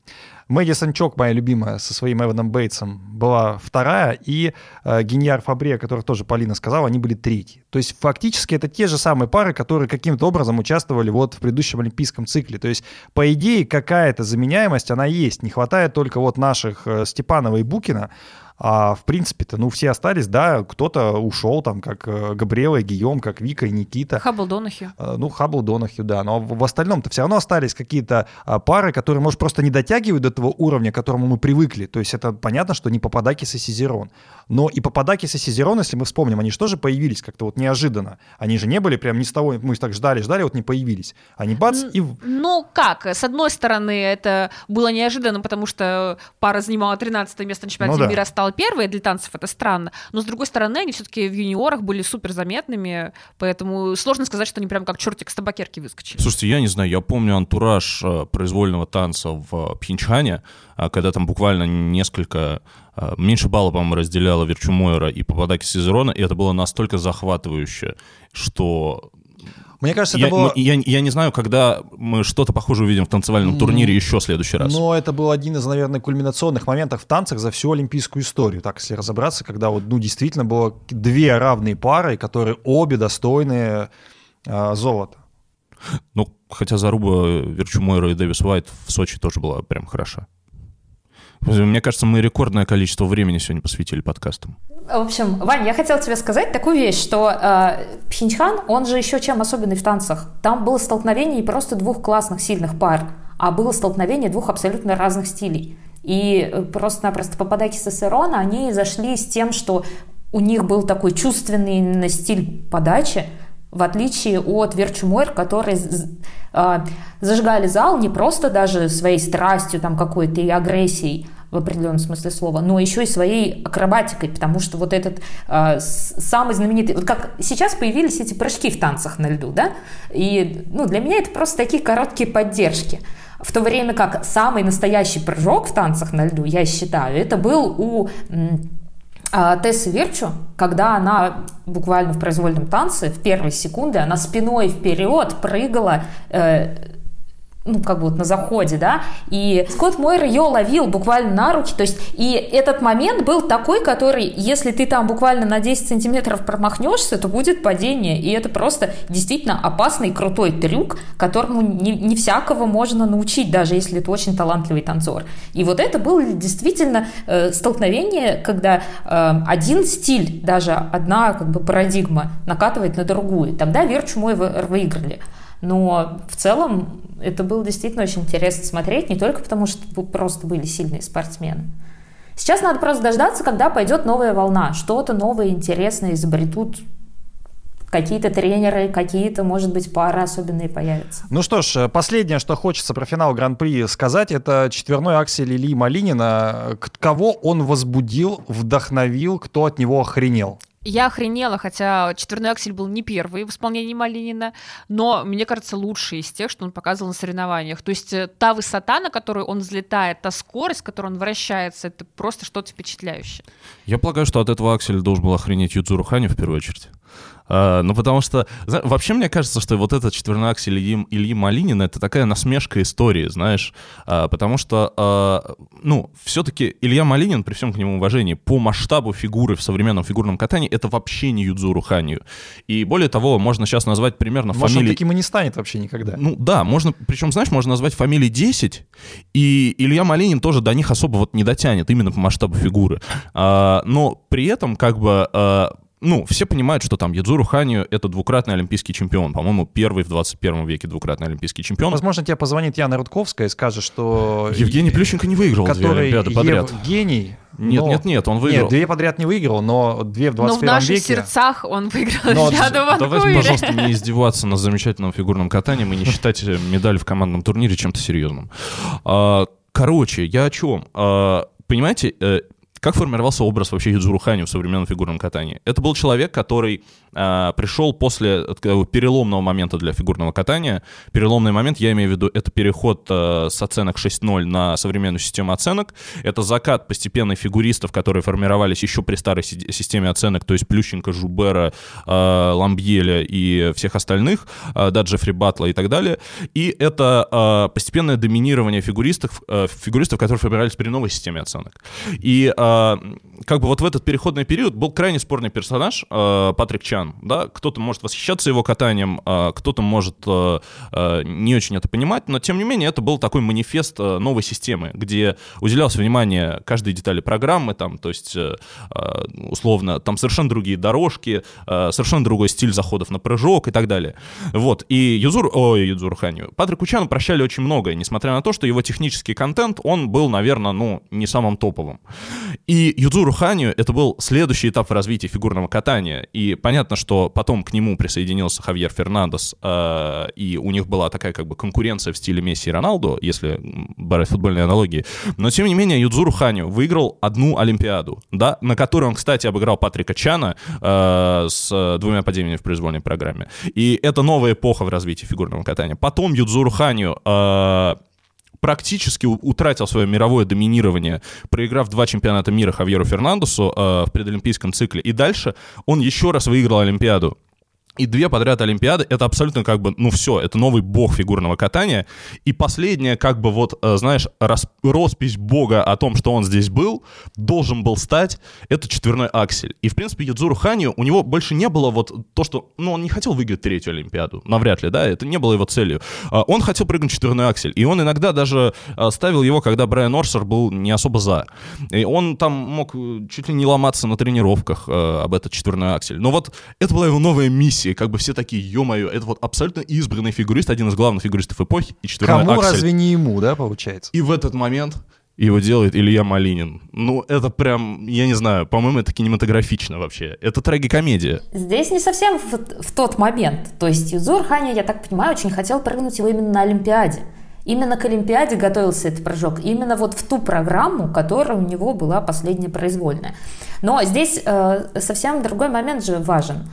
Мэдисон Чок, моя любимая, со своим Эваном Бейтсом, была вторая, и э, Гиньяр, Фабри, о которых тоже Полина сказала, они были третьи. То есть фактически это те же самые пары, которые каким-то образом участвовали вот в предыдущем олимпийском цикле. То есть, по идее, какая-то заменяемость, она есть. Не хватает только вот наших э, Степанова и Букина, а в принципе-то, ну, все остались, да, кто-то ушел, там, как э, Габриэла и Гийом, как Вика и Никита. Хаббл Донахью. Э, Ну, Хаббл, Донахью, да. Но в остальном-то все равно остались какие-то а, пары, которые, может, просто не дотягивают до того уровня, к которому мы привыкли. То есть это понятно, что не Пападакис и Сизерон. Но и Пападакис и Сизерон, если мы вспомним, они же тоже появились как-то вот неожиданно. Они же не были прям ни с того, мы так ждали, ждали, вот не появились. Они бац, и... Ну как, с одной стороны, это было неожиданно, потому что пара занимала 13 место на чемпионате Ну да. мира, стала первой, для танцев это странно. Но с другой стороны, они все-таки в юниорах были супер заметными, поэтому сложно сказать, что они прям как чертик с табакерки выскочили. Слушайте, я не знаю, я помню антураж э, произвольного танца в э, Пхенчхане, а, когда там буквально несколько, э, меньше балла, по-моему, разделяло Верчумойра и Пападаки Сизерона, и это было настолько захватывающе, что Мне кажется, я, это было... мы- я- я не знаю, когда мы что-то похожее увидим в танцевальном турнире еще в следующий раз. Но это был один из, наверное, кульминационных моментов в танцах за всю олимпийскую историю, так если разобраться, когда вот, ну, действительно было две равные пары, которые обе достойны а, золота. Ну, хотя заруба Верчумойра и Дэвис Уайт в Сочи тоже была прям хороша. Мне кажется, мы рекордное количество времени сегодня посвятили подкастам. В общем, Вань, я хотела тебе сказать такую вещь, что э, Пхенчхан, он же еще чем особенный в танцах. Там было столкновение не просто двух классных, сильных пар, а было столкновение двух абсолютно разных стилей. И э, просто-напросто Пападаки с Эсерона, они зашли с тем, что у них был такой чувственный стиль подачи, в отличие от Верчумойр, которые а, зажигали зал не просто даже своей страстью там какой-то и агрессией в определенном смысле слова, но еще и своей акробатикой, потому что вот этот с- самый знаменитый, вот как сейчас появились эти прыжки в танцах на льду, да, и ну, для меня это просто такие короткие поддержки. В то время как самый настоящий прыжок в танцах на льду, я считаю, это был у а, Тессы Верчу, когда она буквально в произвольном танце в первые секунды, она спиной вперед прыгала, э, ну, как бы вот на заходе, да, и Скотт Мойер ее ловил буквально на руки, то есть, и этот момент был такой, который, если ты там буквально на 10 сантиметров промахнешься, то будет падение, и это просто действительно опасный крутой трюк, которому не, не всякого можно научить, даже если это очень талантливый танцор. И вот это было действительно э, столкновение, когда э, один стиль, даже одна как бы парадигма накатывает на другую. Тогда Верчу мой выиграли. Но в целом это было действительно очень интересно смотреть, не только потому, что просто были сильные спортсмены. Сейчас надо просто дождаться, когда пойдет новая волна, что-то новое, интересное изобретут какие-то тренеры, какие-то, может быть, пары особенные появятся. Ну что ж, последнее, что хочется про финал Гран-при сказать, это четверной аксель Ильи Малинина. Кого он возбудил, вдохновил, кто от него охренел? Я охренела, хотя четверной аксель был не первый в исполнении Малинина, но, мне кажется, лучший из тех, что он показывал на соревнованиях. То есть э, та высота, на которую он взлетает, та скорость, с которой он вращается, это просто что-то впечатляющее. Я полагаю, что от этого акселя должен был охренеть Юдзуру Хани в первую очередь. А, ну, потому что, вообще, мне кажется, что вот этот четверной аксель Ильи, Ильи Малинина — это такая насмешка истории, знаешь, а, потому что, а, ну, все-таки Илья Малинин, при всем к нему уважении, по масштабу фигуры в современном фигурном катании, это вообще не Юдзуру Ханью. И более того, можно сейчас назвать примерно Может, фамилии... он таким и не станет вообще никогда. Ну, да, можно, причем, знаешь, можно назвать фамилии 10, и Илья Малинин тоже до них особо вот не дотянет, именно по масштабу фигуры. Но при этом, как бы, ну, все понимают, что там Ядзуру Ханию — это двукратный олимпийский чемпион. По-моему, первый в 21 веке двукратный олимпийский чемпион. Возможно, тебе позвонит Яна Рудковская и скажет, что... Евгений Плющенко не выиграл две Олимпиады подряд. гений, нет, но... нет, нет, он выиграл. Нет, две подряд не выиграл, но две в 21 веке. Но в наших веке... сердцах он выиграл но... Олимпиаду в Давайте, пожалуйста, не издеваться над замечательным фигурным катанием и не считать медаль в командном турнире чем-то серьезным. А, короче, я о чем? А, понимаете, э, как формировался образ вообще Юдзуру Хани в современном фигурном катании? Это был человек, который пришел после э, переломного момента для фигурного катания. Переломный момент, я имею в виду, это переход э, с оценок 6.0 на современную систему оценок. Это закат постепенных фигуристов, которые формировались еще при старой си- системе оценок, то есть Плющенко, Жубера, э, Ламбьеля и всех остальных, да, Джеффри Батла и так далее. И это постепенное доминирование фигуристов, фигуристов, которые формировались при новой системе оценок. И а, как бы вот в этот переходный период был крайне спорный персонаж Патрик Чан, да, кто-то может восхищаться его катанием, э, кто-то может э, не очень это понимать, но тем не менее это был такой манифест новой системы, где уделялось внимание каждой детали программы, там, то есть условно, там совершенно другие дорожки, совершенно другой стиль заходов на прыжок и так далее. Вот, и Юзур, ой, Юзуру Ханю, Патрику Чану прощали очень многое, несмотря на то, что его технический контент, он был, наверное, ну, не самым топовым. И Юдзуру Ханю это был следующий этап в развитии фигурного катания. И понятно, что потом к нему присоединился Хавьер Фернандес, э, и у них была такая как бы конкуренция в стиле Месси и Роналду, если брать футбольные аналогии. Но тем не менее Юдзуру Ханю выиграл одну Олимпиаду, да, на которой он, кстати, обыграл Патрика Чана э, с двумя падениями в произвольной программе. И это новая эпоха в развитии фигурного катания. Потом Юдзуру Ханю э, практически утратил свое мировое доминирование, проиграв два чемпионата мира Хавьеру Фернандесу э, в предолимпийском цикле. И дальше он еще раз выиграл Олимпиаду. И две подряд Олимпиады — это абсолютно как бы, ну все, это новый бог фигурного катания. И последняя как бы вот, э, знаешь, рас, роспись бога о том, что он здесь был, должен был стать, это четверной аксель. И, в принципе, Юдзуру Хани, у него больше не было вот то, что... Ну, он не хотел выиграть третью Олимпиаду, навряд ли, да, это не было его целью. А он хотел прыгнуть четверной аксель. И он иногда даже э, ставил его, когда Брайан Орсер был не особо за. И он там мог э, чуть ли не ломаться на тренировках об этот четверной аксель. Но вот это была его новая миссия и как бы все такие, ё-моё, это вот абсолютно избранный фигурист, один из главных фигуристов эпохи, и четверной Кому Аксель. разве не ему, да, получается? И в этот момент его делает Илья Малинин. Ну, это прям, я не знаю, по-моему, это кинематографично вообще. Это трагикомедия. Здесь не совсем в, в тот момент. То есть Юзур Ханя, я так понимаю, очень хотел прыгнуть его именно на Олимпиаде. Именно к Олимпиаде готовился этот прыжок, именно вот в ту программу, которая у него была последняя произвольная. Но здесь э, совсем другой момент же важен.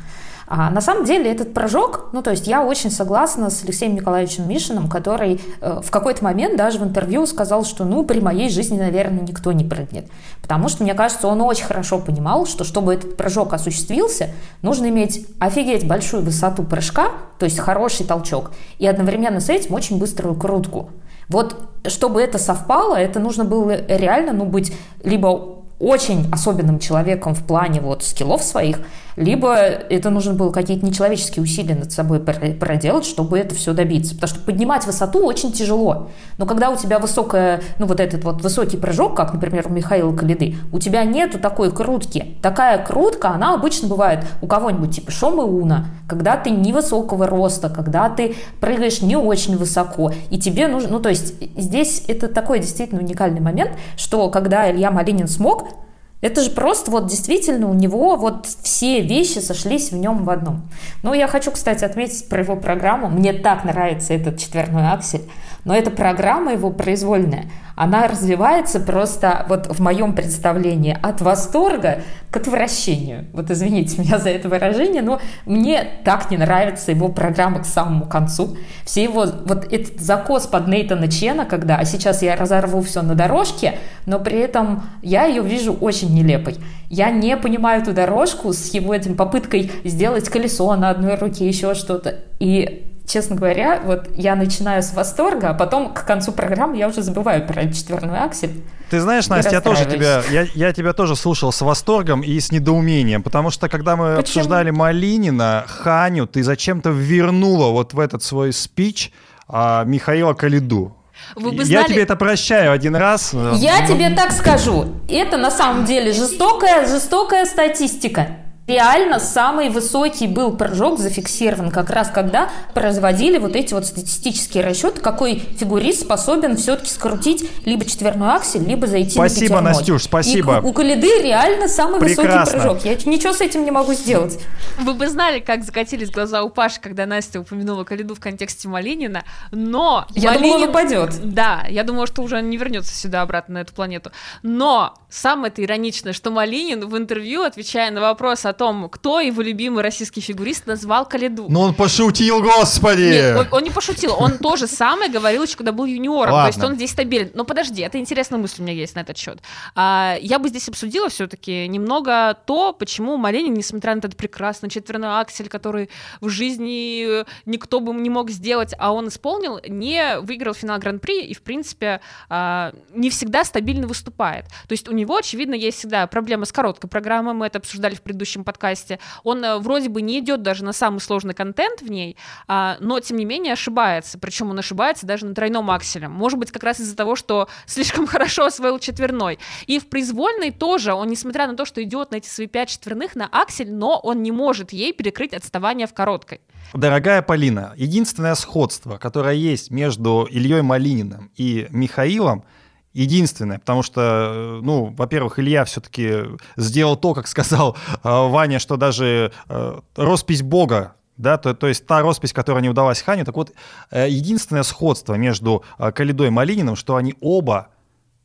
А на самом деле этот прыжок, ну то есть я очень согласна с Алексеем Николаевичем Мишиным, который э, в какой-то момент даже в интервью сказал, что ну при моей жизни, наверное, никто не прыгнет. Потому что, мне кажется, он очень хорошо понимал, что чтобы этот прыжок осуществился, нужно иметь офигеть большую высоту прыжка, то есть хороший толчок, и одновременно с этим очень быструю крутку. Вот чтобы это совпало, это нужно было реально ну, быть либо очень особенным человеком в плане вот скиллов своих, либо это нужно было какие-то нечеловеческие усилия над собой проделать, чтобы это все добиться. Потому что поднимать высоту очень тяжело. Но когда у тебя высокая, ну вот этот вот высокий прыжок, как, например, у Михаила Калиды, у тебя нету такой крутки. Такая крутка, она обычно бывает у кого-нибудь типа Шомы Уна, когда ты невысокого роста, когда ты прыгаешь не очень высоко, и тебе нужно, ну то есть здесь это такой действительно уникальный момент, что когда Илья Малинин смог, это же просто вот действительно у него вот все вещи сошлись в нем в одном. Ну, я хочу, кстати, отметить про его программу. Мне так нравится этот четверной аксель. Но эта программа его произвольная, она развивается просто вот в моем представлении от восторга к отвращению. Вот извините меня за это выражение, но мне так не нравится его программа к самому концу. Все его, вот этот закос под Нейтана Чена, когда, а сейчас я разорву все на дорожке, но при этом я ее вижу очень нелепой. Я не понимаю эту дорожку с его этим попыткой сделать колесо на одной руке, еще что-то. И честно говоря, вот я начинаю с восторга, а потом к концу программы я уже забываю про четверной аксель. Ты знаешь, Настя, я тоже тебя, я, я тебя тоже слушал с восторгом и с недоумением, потому что когда мы Почему? обсуждали Малинина, Ханю, ты зачем-то вернула вот в этот свой спич а, Михаила Калиду. Вы бы знали... Я тебе это прощаю один раз. Я тебе так скажу. Это на самом деле жестокая, жестокая статистика реально самый высокий был прыжок зафиксирован как раз когда производили вот эти вот статистические расчеты, какой фигурист способен все-таки скрутить либо четверной аксель, либо зайти спасибо, на Спасибо, Настюш, спасибо. И у Калиды реально самый Прекрасно. высокий прыжок. Я ничего с этим не могу сделать. Вы бы знали, как закатились глаза у Паши, когда Настя упомянула Калиду в контексте Малинина, но... Я Малинин... думала, он упадет. Да, я думала, что уже не вернется сюда обратно на эту планету. Но самое-то ироничное, что Малинин в интервью, отвечая на вопрос о том, кто его любимый российский фигурист, назвал Калиду. Ну он пошутил, господи! Нет, он, он не пошутил, он тоже самое говорил еще, когда был юниором, Ладно. то есть он здесь стабилен. Но подожди, это интересная мысль у меня есть на этот счет. А, я бы здесь обсудила все-таки немного то, почему Маленин, несмотря на этот прекрасный четверной аксель, который в жизни никто бы не мог сделать, а он исполнил, не выиграл финал Гран-при и, в принципе, а, не всегда стабильно выступает. То есть у него, очевидно, есть всегда проблема с короткой программой, мы это обсуждали в предыдущем подкасте, подкасте, он э, вроде бы не идет даже на самый сложный контент в ней, а, но тем не менее ошибается. Причем он ошибается даже на тройном акселе. Может быть, как раз из-за того, что слишком хорошо освоил четверной. И в произвольной тоже, он, несмотря на то, что идет на эти свои пять четверных на аксель, но он не может ей перекрыть отставание в короткой. Дорогая Полина, единственное сходство, которое есть между Ильей Малининым и Михаилом – единственное, потому что, ну, во-первых, Илья все-таки сделал то, как сказал э, Ваня, что даже э, роспись Бога да, то, то есть та роспись, которая не удалась Хане, так вот, э, единственное сходство между э, Калидой и Малининым, что они оба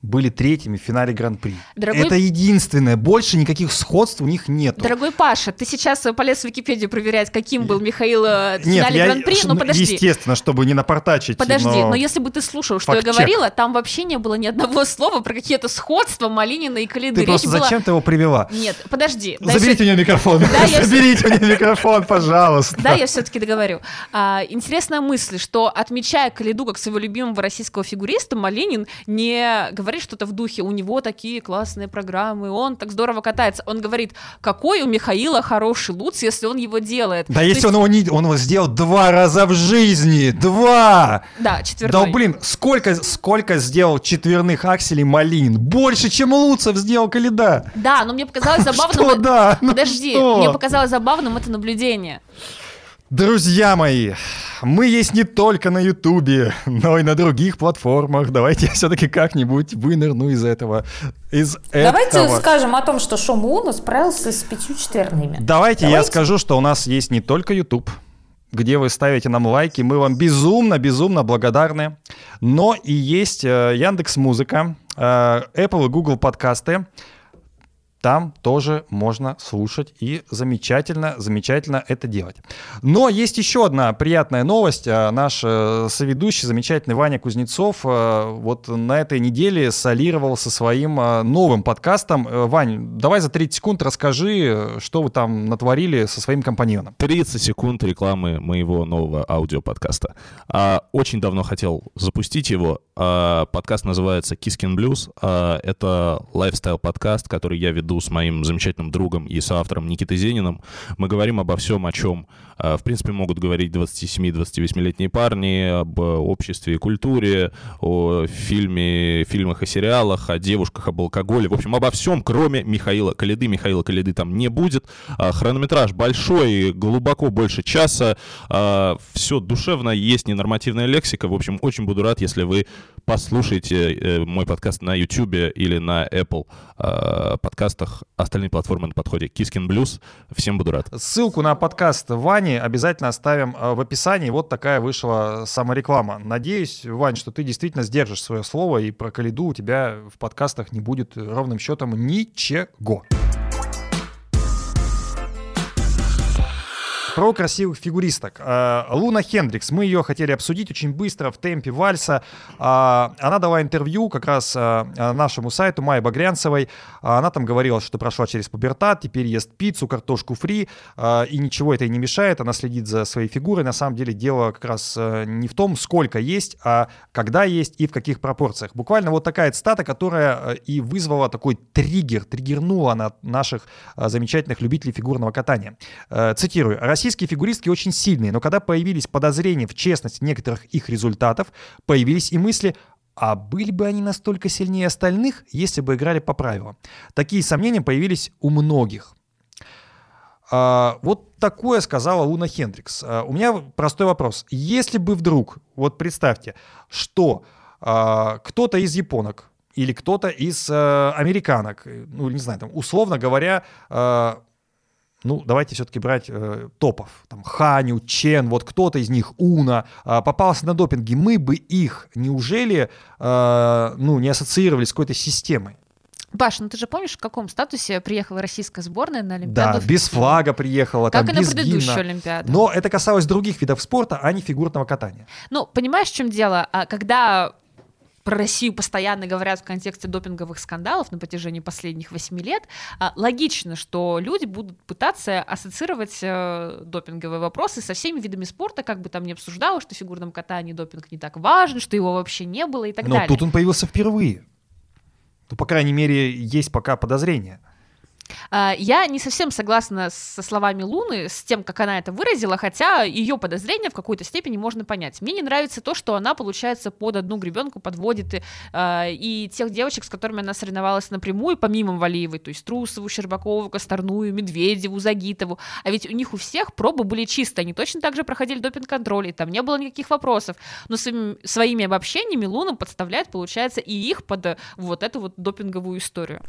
были третьими в финале Гран-при. Дорогой... Это единственное. Больше никаких сходств у них нет. Дорогой Паша, ты сейчас полез в Википедию проверять, каким был Михаил э, в финале нет, Гран-при, но подожди. Естественно, чтобы не напортачить. Подожди, но, но если бы ты слушал, что Факт я говорила, там вообще не было ни одного слова про какие-то сходства Малинина и Калиды. Ты Речь просто была... зачем ты его привела? Нет, подожди. Заберите у нее микрофон. Заберите у нее микрофон, пожалуйста. Да, я все-таки договорю. А, интересная мысль, что отмечая Калиду как своего любимого российского фигуриста, Малинин не говорит говорит что-то в духе, у него такие классные программы, он так здорово катается. Он говорит, какой у Михаила хороший луц, если он его делает. Да, То если есть... он его не... Он его сделал два раза в жизни! Два! Да, четверной. Да, блин, сколько, сколько сделал четверных акселей Малинин? Больше, чем Луцев сделал Калида! Да, но мне показалось забавным... Что, да? Ну Подожди, мне показалось забавным это наблюдение. Друзья мои, мы есть не только на Ютубе, но и на других платформах. Давайте я все-таки как-нибудь вынырну из этого. Из Давайте этого. скажем о том, что Шоу справился с пятью четверными. Давайте, Давайте я скажу, что у нас есть не только YouTube, где вы ставите нам лайки. Мы вам безумно-безумно благодарны. Но и есть э, Яндекс Музыка, э, Apple и Google подкасты там тоже можно слушать и замечательно, замечательно это делать. Но есть еще одна приятная новость. А, наш э, соведущий, замечательный Ваня Кузнецов, э, вот на этой неделе солировал со своим э, новым подкастом. Вань, давай за 30 секунд расскажи, что вы там натворили со своим компаньоном. 30 секунд рекламы моего нового аудиоподкаста. А, очень давно хотел запустить его, подкаст называется Кискин Blues. А, это лайфстайл-подкаст, который я веду с моим замечательным другом и соавтором Никитой Зениным. Мы говорим обо всем, о чем, а, в принципе, могут говорить 27-28-летние парни, об обществе и культуре, о фильме, фильмах и сериалах, о девушках, об алкоголе. В общем, обо всем, кроме Михаила Калиды. Михаила Калиды там не будет. Хронометраж большой, глубоко больше часа. Все душевно, есть ненормативная лексика. В общем, очень буду рад, если вы послушайте э, мой подкаст на YouTube или на Apple э, подкастах. Остальные платформы на подходе. Кискин Blues. Всем буду рад. Ссылку на подкаст Вани обязательно оставим э, в описании. Вот такая вышла самореклама. Надеюсь, Вань, что ты действительно сдержишь свое слово, и про Калиду у тебя в подкастах не будет ровным счетом ничего. Про красивых фигуристок. Э, Луна Хендрикс. Мы ее хотели обсудить очень быстро, в темпе вальса. Э, она дала интервью как раз э, нашему сайту Майи Багрянцевой. Она там говорила, что прошла через пубертат, теперь ест пиццу, картошку фри, и ничего это ей не мешает. Она следит за своей фигурой. На самом деле дело как раз не в том, сколько есть, а когда есть и в каких пропорциях. Буквально вот такая цитата, которая и вызвала такой триггер, триггернула на наших замечательных любителей фигурного катания. Цитирую. «Россия Российские фигуристки очень сильные, но когда появились подозрения в честности некоторых их результатов, появились и мысли, а были бы они настолько сильнее остальных, если бы играли по правилам? Такие сомнения появились у многих. А, вот такое сказала Луна Хендрикс. А, у меня простой вопрос. Если бы вдруг, вот представьте, что а, кто-то из японок или кто-то из а, американок, ну, не знаю, там, условно говоря, а, ну, давайте все-таки брать э, топов. Там Ханю, Чен, вот кто-то из них, Уна, э, попался на допинге, мы бы их, неужели, э, ну, не ассоциировали с какой-то системой? Паш, ну ты же помнишь, в каком статусе приехала российская сборная на Олимпиаду? Да, без флага приехала, как там, и на предыдущую гимна. Олимпиаду. Но это касалось других видов спорта, а не фигурного катания. Ну, понимаешь, в чем дело? А Когда про Россию постоянно говорят в контексте допинговых скандалов на протяжении последних восьми лет, а, логично, что люди будут пытаться ассоциировать э, допинговые вопросы со всеми видами спорта, как бы там ни обсуждалось, что в фигурном катании допинг не так важен, что его вообще не было и так Но далее. тут он появился впервые. Ну, по крайней мере, есть пока подозрения. А, Я не совсем согласна со словами Луны, с тем, как она это выразила, хотя ее подозрения в какой-то степени можно понять. Мне не нравится то, что она, получается, под одну гребенку подводит и, а, и тех девочек, с которыми она соревновалась напрямую, помимо Валиевой, то есть Трусову, Щербакову, Косторную, Медведеву, Загитову. А ведь у них у всех пробы были чистые, они точно так же проходили допинг-контроль, и там не было никаких вопросов. Но своими, своими обобщениями Луна подставляет, получается, и их под э, вот эту вот допинговую историю.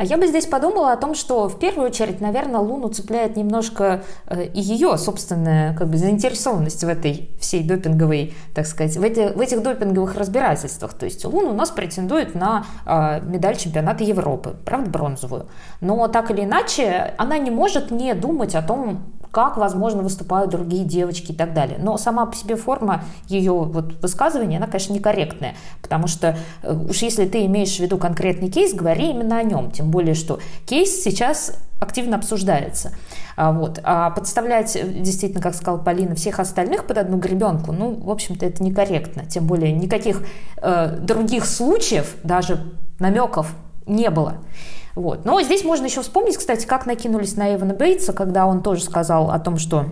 А я бы здесь подумала о том, что в первую очередь, наверное, Луну цепляет немножко э, и ее собственная как бы, заинтересованность в этой всей допинговой, так сказать, в, эти, в этих допинговых разбирательствах. То есть Луна у нас претендует на э, медаль чемпионата Европы, правда, бронзовую. Но так или иначе, она не может не думать о том, как, возможно, выступают другие девочки и так далее. Но сама по себе форма ее вот высказывания, она, конечно, некорректная, потому что э, уж если ты имеешь в виду конкретный кейс, говори именно о нем, тем более, что кейс сейчас активно обсуждается. А, вот. а подставлять, э, действительно, как сказала Полина, всех остальных под одну гребенку, ну, в общем-то, это некорректно. Тем более никаких э, других случаев, даже намеков не было. Вот. Но здесь можно еще вспомнить, кстати, как накинулись на Эвана Бейтса, когда он тоже сказал о том, что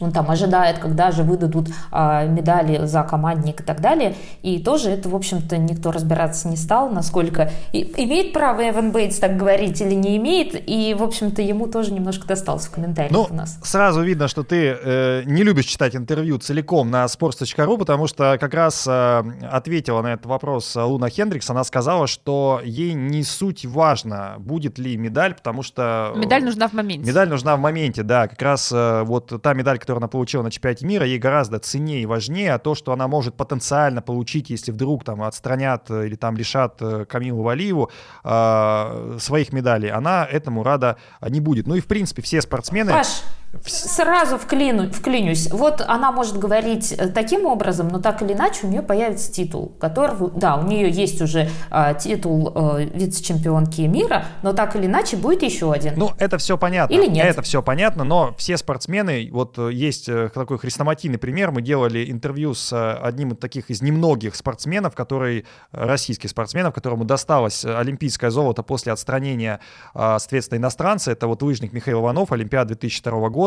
он там ожидает, когда же выдадут а, медали за командник и так далее. И тоже это, в общем-то, никто разбираться не стал, насколько и, имеет право Эван Бейтс так говорить или не имеет. И, в общем-то, ему тоже немножко досталось в комментариях ну, у нас. Сразу видно, что ты э, не любишь читать интервью целиком на sports.ru, потому что как раз э, ответила на этот вопрос Луна Хендрикс. Она сказала, что ей не суть важно, будет ли медаль, потому что... Медаль нужна в моменте. Медаль нужна в моменте, да. Как раз э, вот та медаль, которую она получила на чемпионате мира, ей гораздо ценнее и важнее, а то, что она может потенциально получить, если вдруг там отстранят э, или там лишат э, Камилу Валиеву э, своих медалей, она этому рада не будет. Ну и в принципе все спортсмены... Паш, Сразу вклину, вклинюсь. Вот она может говорить э, таким образом, но так или иначе у нее появится титул, который, да, у нее есть уже э, титул э, вице-чемпионки мира, но так или иначе будет еще один. Ну, это все понятно. Или нет? Это все понятно, но все спортсмены, вот э, есть э, такой хрестоматийный пример, мы делали интервью с одним из таких из немногих спортсменов, который, российских спортсменов, которому досталось олимпийское золото после отстранения, э, соответственно, иностранца, это вот лыжник Михаил Иванов, Олимпиада 2002 года,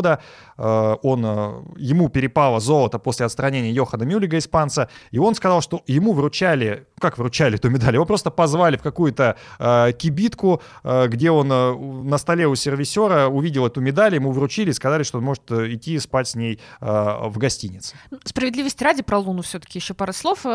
Э, он, э, ему перепало золото после отстранения Йохана Мюллига, испанца, и он сказал, что ему вручали, как вручали эту медаль, его просто позвали в какую-то э, кибитку, где он на столе у сервисера увидел эту медаль, ему вручили и сказали, что он может идти спать с ней в гостинице. Справедливости ради про Луну все-таки еще пару слов.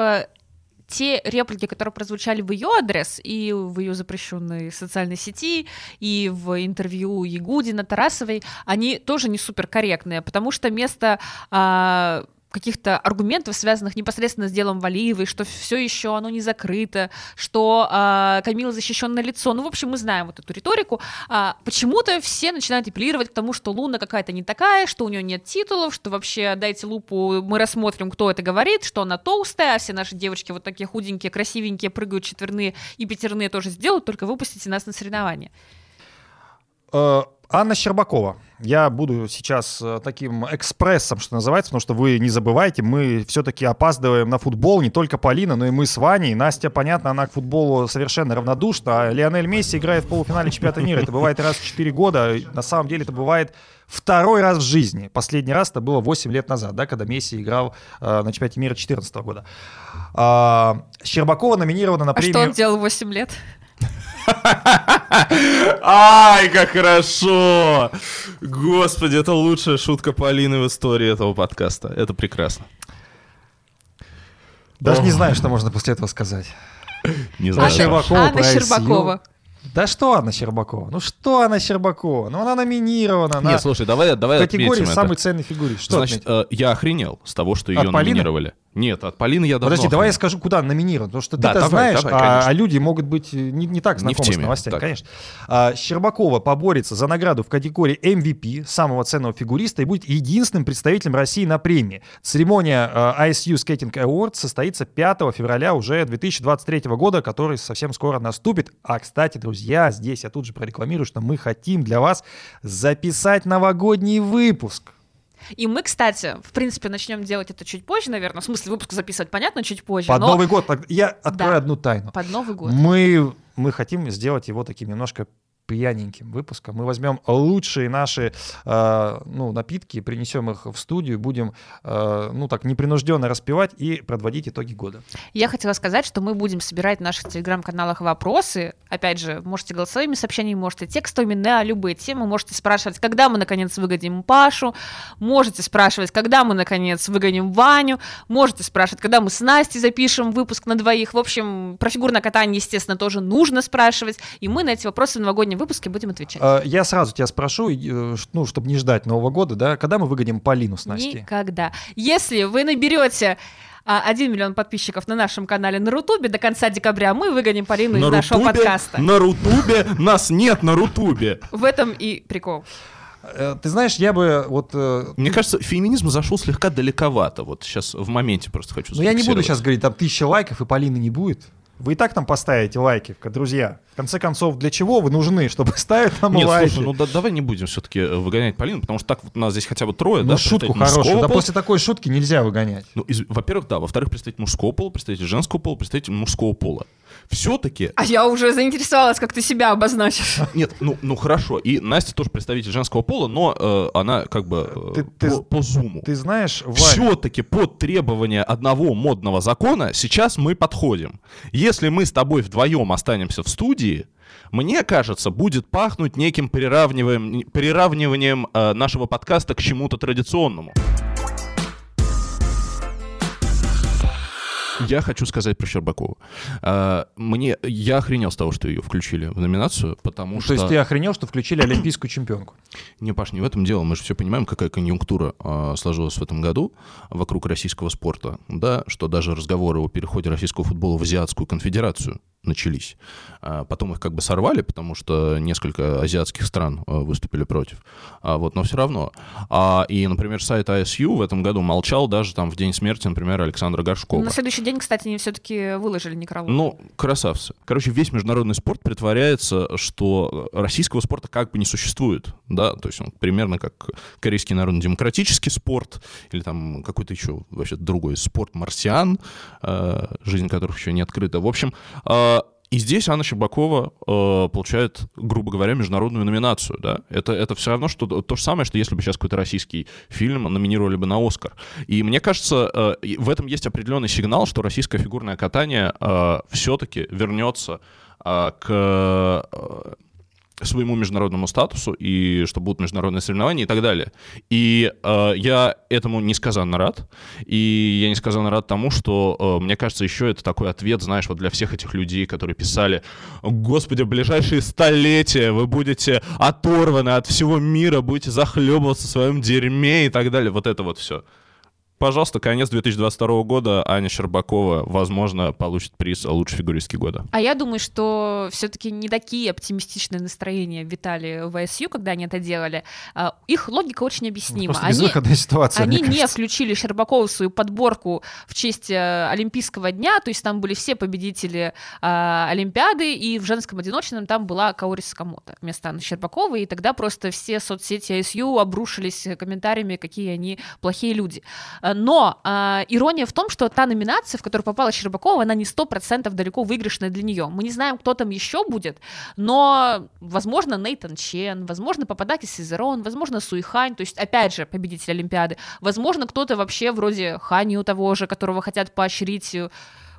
Те реплики, которые прозвучали в ее адрес и в ее запрещенной социальной сети, и в интервью Ягудина, Тарасовой, они тоже не супер корректные, потому что место а, каких-то аргументов, связанных непосредственно с делом Валиевой, что все еще оно не закрыто, что э, Камила защищенное лицо. Ну, в общем, мы знаем вот эту риторику. А, почему-то все начинают апеллировать к тому, что Луна какая-то не такая, что у нее нет титулов, что вообще дайте лупу, мы рассмотрим, кто это говорит, что она толстая, а все наши девочки вот такие худенькие, красивенькие, прыгают четверные и пятерные тоже сделают, только выпустите нас на соревнования. Э, Анна Щербакова. Я буду сейчас э, таким экспрессом, что называется, потому что вы не забывайте, мы все-таки опаздываем на футбол, не только Полина, но и мы с Ваней. Настя, понятно, она к футболу совершенно равнодушна, а Лионель Месси играет в полуфинале чемпионата мира. Это бывает раз в 4 года, на самом деле это бывает второй раз в жизни. Последний раз это было 8 лет назад, да, когда Месси играл э, на чемпионате мира 2014 года. А, Щербакова номинирована на А премию... что он делал 8 лет? Ай, как хорошо! Господи, это лучшая шутка Полины в истории этого подкаста. Это прекрасно. Даже не знаю, что можно после этого сказать. Не А знаю. Щербакова Анна. Щербакова. Да что Анна Щербакова? Ну что Анна Щербакова? Ну она номинирована на Нет, слушай, давай, давай категории отметим самый это. ценный фигурист. Что Значит, э, я охренел с того, что ее От Полины? Нет, от Полины я давно Подожди, давай я скажу, куда номинирован. Потому что Да, ты-то давай, знаешь, давай, а, конечно. а люди могут быть не, не так Не знакомы с теме, новостями, так. конечно. А, Щербакова поборется за награду в категории MVP, самого ценного фигуриста, и будет единственным представителем России на премии. Церемония а, ISU Skating Awards состоится 5 февраля уже 2023 года, который совсем скоро наступит. А, кстати, друзья, здесь я тут же прорекламирую, что мы хотим для вас записать новогодний выпуск. И мы, кстати, в принципе, начнем делать это чуть позже, наверное. В смысле, выпуск записывать, понятно, чуть позже. Под но Новый год. Я открою Да. одну тайну. под Новый год. Мы, мы хотим сделать его таким немножко пьяненьким выпуском. Мы возьмем лучшие наши э, ну, напитки, принесем их в студию, будем э, ну так непринужденно распивать и подводить итоги года. Я хотела сказать, что мы будем собирать в наших телеграм-каналах вопросы. Опять же, можете голосовыми сообщениями, можете текстовыми на любые темы. Можете спрашивать, когда мы, наконец, выгоним Пашу. Можете спрашивать, когда мы, наконец, выгоним Ваню. Можете спрашивать, когда мы с Настей запишем выпуск на двоих. В общем, про фигурное катание, естественно, тоже нужно спрашивать. И мы на эти вопросы в новогоднем выпуске будем отвечать. Э, я сразу тебя спрошу, э, ну, чтобы не ждать Нового года, да, когда мы выгоним Полину с Настей? Никогда. Если вы наберете а, 1 миллион подписчиков на нашем канале на Рутубе до конца декабря, мы выгоним Полину из На нашего Рутубе? подкаста. На Рутубе? Нас нет на Рутубе. В этом и прикол. Э, Ты знаешь, я бы вот... Мне кажется, феминизм зашел слегка далековато. Вот сейчас в моменте просто хочу Ну, я не буду сейчас говорить, там тысяча лайков, и Полины не будет. Вы и так там поставите лайки, друзья. В конце концов, для чего вы нужны? Чтобы ставить нам Нет, лайки. слушай, ну да- давай не будем все-таки выгонять Полину, потому что так вот у нас здесь хотя бы трое, Ну, да? шутку хорошую. Да пола. после такой шутки нельзя выгонять. Ну, из- во-первых, да. Во-вторых, представитель мужского пола, представитель женского пола, представитель мужского пола. Все-таки... А я уже заинтересовалась, как ты себя обозначишь. Нет, ну, ну хорошо. И Настя тоже представитель женского пола, но э, она как бы э, Ты- ты- по, по зуму. Ты знаешь, Вань, Все-таки под требования одного модного закона сейчас мы подходим. Если мы с тобой вдвоем останемся в студии, мне кажется, будет пахнуть неким приравниванием, приравниванием э, нашего подкаста к чему-то традиционному. Я хочу сказать про Щербакову. А, Мне, я охренел с того, что ее включили в номинацию, потому что... то есть ты охренел, что включили олимпийскую чемпионку? Не, Паш, не в этом дело. Мы же все понимаем, какая конъюнктура э, сложилась в этом году вокруг российского спорта. Да, что даже разговоры о переходе российского футбола в Азиатскую конфедерацию начались. А потом их как бы сорвали, потому что несколько азиатских стран выступили против. А вот, но все равно. А, и, например, сайт ISU в этом году молчал даже там в день смерти, например, Александра Горшкова. На следующий день, кстати, они все-таки выложили некролог. Ну, красавцы. Короче, весь международный спорт притворяется, что российского спорта как бы не существует, да, то есть он примерно как корейский народно-демократический спорт или там какой-то еще вообще другой спорт марсиан, э, жизнь которых еще не открыта. В общем, э, и здесь Анна Щербакова э, получает, грубо говоря, международную номинацию. Да? Это, это все равно что то же самое, что если бы сейчас какой-то российский фильм номинировали бы на Оскар. И мне кажется, э, в этом есть определенный сигнал, что российское фигурное катание э, все-таки вернется э, к э, своему международному статусу и что будут международные соревнования и так далее. И э, я этому несказанно рад. И я несказанно рад тому, что, э, мне кажется, еще это такой ответ, знаешь, вот для всех этих людей, которые писали, «Господи, в ближайшие столетия вы будете оторваны от всего мира, будете захлебываться в своем дерьме» и так далее. Вот это вот все. Пожалуйста, конец 2022 года. Аня Щербакова, возможно, получит приз «Лучший фигуристки года». А я думаю, что все-таки не такие оптимистичные настроения витали в ИСЮ, когда они это делали. А, их логика очень объяснима. Просто безвыходная они, ситуация, Они не включили Щербакову в свою подборку в честь э, Олимпийского дня, то есть там были все победители э, Олимпиады, и в женском одиночном там была Каори Сакамото вместо Анны Щербаковой, и тогда просто все соцсети ISU обрушились комментариями, какие они плохие люди. Э, Но э, ирония в том, что та номинация, в которую попала Щербакова, она не сто процентов далеко выигрышная для нее. Мы не знаем, кто там еще будет, но, возможно, Нейтан Чен, возможно, Пападакис Сизерон, возможно, Суихань, то есть, опять же, победитель Олимпиады. Возможно, кто-то вообще вроде Хани у того же, которого хотят поощрить э,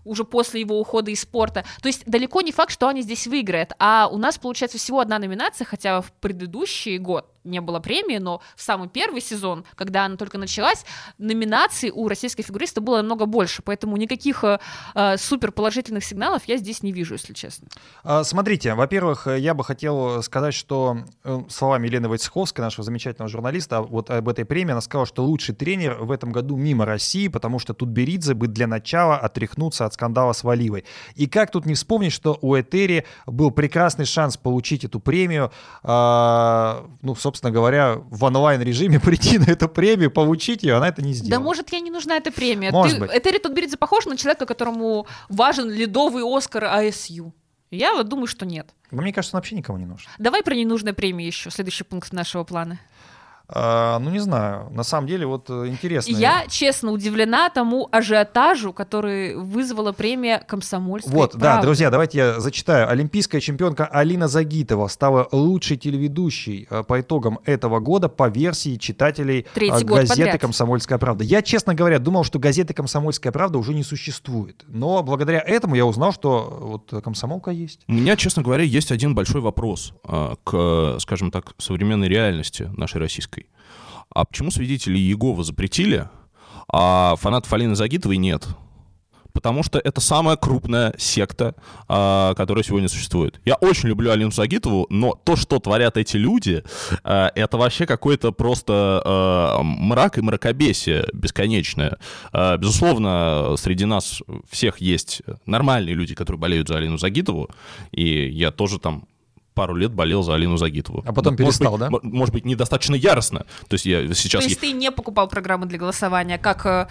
уже после его ухода из спорта. То есть далеко не факт, что они здесь выиграют. А у нас получается всего одна номинация, хотя в предыдущий год не было премии, но в самый первый сезон, когда она только началась, номинаций у российской фигуриста было намного больше, поэтому никаких э, э, супер положительных сигналов я здесь не вижу, если честно. А, Смотрите, во-первых, я бы хотел сказать, что э, словами Елены Войцеховской, нашего замечательного журналиста, вот об этой премии, она сказала, что лучший тренер в этом году мимо России, потому что тут Беридзе бы для начала отряхнуться от скандала с Валивой. И как тут не вспомнить, что у Этери был прекрасный шанс получить эту премию, а, ну, собственно говоря, в онлайн-режиме прийти на эту премию, получить ее, она это не сделала. Да может, ей не нужна эта премия. Может Ты, быть. Этери Тутберидзе похож на человека, которому важен ледовый Оскар АСЮ. Я вот думаю, что нет. Но мне кажется, он вообще никому не нужен. Давай про ненужные премии еще, следующий пункт нашего плана. А, ну, не знаю. На самом деле, вот э, интересно. Я, честно, удивлена тому ажиотажу, который вызвала премия «Комсомольская Вот, да, правда». друзья, давайте я зачитаю. Олимпийская чемпионка Алина Загитова стала лучшей телеведущей э, по итогам этого года по версии читателей э, Третий газеты подряд. «Комсомольская правда». Я, честно говоря, думал, что газеты «Комсомольская правда» уже не существует. Но благодаря этому я узнал, что вот «Комсомолка» есть. У меня, честно говоря, есть один большой вопрос к, скажем так, современной реальности нашей российской. А почему свидетели Иеговы запретили, а фанатов Алины Загитовой нет? Потому что это самая крупная секта, а, которая сегодня существует. Я очень люблю Алину Загитову, но то, что творят эти люди, а, это вообще какой-то просто а, мрак и мракобесие бесконечное. Безусловно, среди нас всех есть нормальные люди, которые болеют за Алину Загитову, и я тоже там пару лет болел за Алину Загитову. А потом Может перестал, быть, да? Может быть, недостаточно яростно. То есть я сейчас... То есть ты не покупал программы для голосования, как э,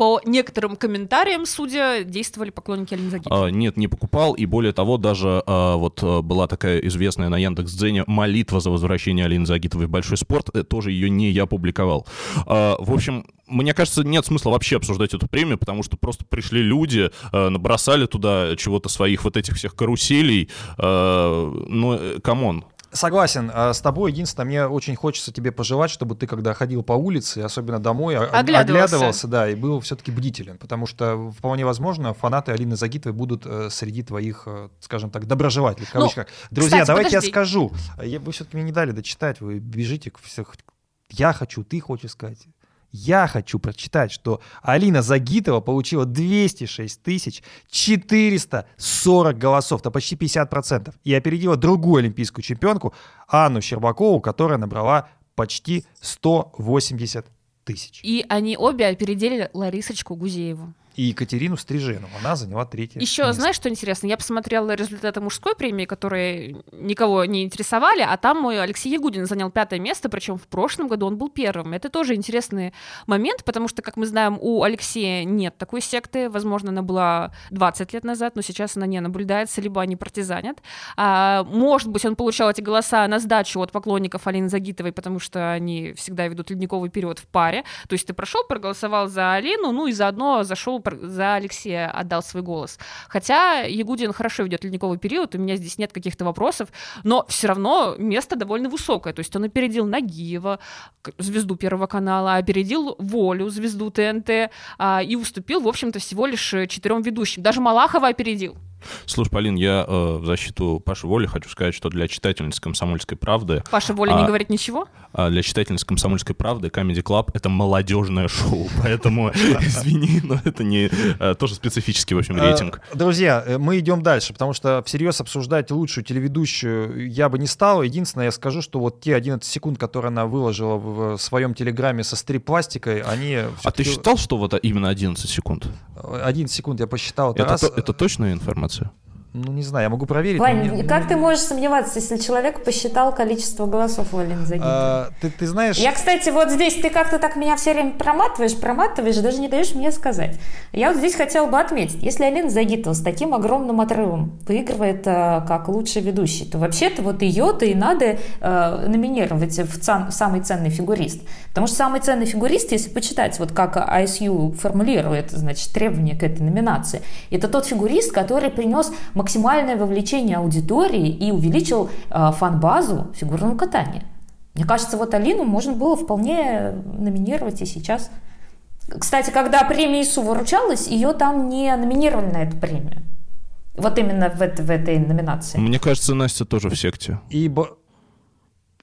по некоторым комментариям, судя, действовали поклонники Алины Загитовой. А, Нет, не покупал, и более того, даже а, вот а, была такая известная на Яндекс.Дзене молитва за возвращение Алины Загитовой в большой спорт, э, тоже ее не я публиковал. А, В общем, мне кажется, нет смысла вообще обсуждать эту премию, потому что просто пришли люди, э, набросали туда чего-то своих вот этих всех каруселей. Э, Ну, э, come on. Согласен а, с тобой. Единственное, мне очень хочется тебе пожелать, чтобы ты, когда ходил по улице, особенно домой, а- Оглядывался. да, и был все-таки бдителен. Потому что вполне возможно, фанаты Алины Загитовой будут э, среди твоих, э, скажем так, доброжелателей. В Ну, кавычках. Друзья, кстати, давайте подожди. я скажу. Вы все-таки мне не дали дочитать, вы бежите к всех. Я хочу, ты хочешь сказать. Я хочу прочитать, что Алина Загитова получила 206 тысяч 440 голосов, это почти 50%, и опередила другую олимпийскую чемпионку Анну Щербакову, которая набрала почти 180 тысяч. И они обе опередили Ларисочку Гузееву. И Екатерину Стрижену. Она заняла третье Еще место. знаешь, что интересно? Я посмотрела результаты мужской премии, которые никого не интересовали, а там мой Алексей Ягудин занял пятое место, причем в прошлом году он был первым. Это тоже интересный момент, потому что, как мы знаем, у Алексея нет такой секты. Возможно, она была 20 лет назад, но сейчас она не наблюдается, либо они партизанят. А, может быть, он получал эти голоса на сдачу от поклонников Алины Загитовой, потому что они всегда ведут ледниковый период в паре. То есть ты прошел, проголосовал за Алину, ну и заодно зашел за Алексея, отдал свой голос. Хотя Ягудин хорошо ведет ледниковый период, у меня здесь нет каких-то вопросов, но все равно место довольно высокое. То есть он опередил Нагиева, звезду Первого канала, опередил Волю, звезду ТНТ, а, и уступил, в общем-то, всего лишь э, четырем ведущим. Даже Малахова опередил. Слушай, Полин, я э, в защиту Паши Воли хочу сказать, что для читательницы «Комсомольской правды», Паша Воля не А, говорит ничего? а для читательницы «Комсомольской правды» Comedy Club — это молодежное шоу, поэтому, извини, но это не э, тоже специфический, в общем, Э, рейтинг. Друзья, э, мы идем дальше, потому что всерьез обсуждать лучшую телеведущую я бы не стал. Единственное, я скажу, что вот те 11 секунд, которые она выложила в своем телеграме со стрип-пластикой, они... А ты считал, что вот именно 11 секунд? 11 секунд я посчитал. Это Это, раз. то- это точная информация? Ну, не знаю, я могу проверить. Вань, мне- как ты можешь сомневаться, если человек посчитал количество голосов у Алины Загитовой? А, ты, ты знаешь... Я, кстати, вот здесь ты как-то так меня все время проматываешь, проматываешь, даже не даешь мне сказать. Я вот здесь хотела бы отметить, если Алина Загитова с таким огромным отрывом выигрывает э, как лучший ведущий, то вообще-то вот ее-то и надо э, номинировать в, цан- в самый ценный фигурист. Потому что самый ценный фигурист, если почитать, вот как ISU формулирует, значит, требования к этой номинации, это тот фигурист, который принес максимальное вовлечение аудитории и увеличил э, фан-базу фигурного катания. Мне кажется, вот Алину можно было вполне номинировать и сейчас. Кстати, когда премия ИСУ выручалась, ее там не номинировали на эту премию. Вот именно в, этой- в этой номинации. Мне кажется, Настя тоже в секте. Ибо...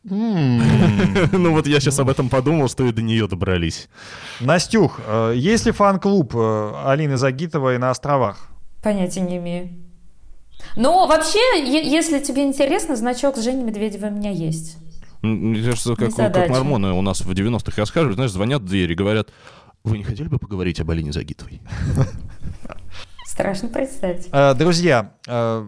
Ну вот я сейчас об этом подумал, что и до нее добрались. Настюх, э, есть ли фан-клуб э, Алины Загитовой на островах? Понятия не имею. Но вообще, если тебе интересно, значок с Женей Медведевой у меня есть. Мне кажется, как, как мормоны у нас в 90-х рассказывают, знаешь, звонят в дверь и говорят, вы не хотели бы поговорить об Алине Загитовой? Страшно представить. Э, Друзья, э,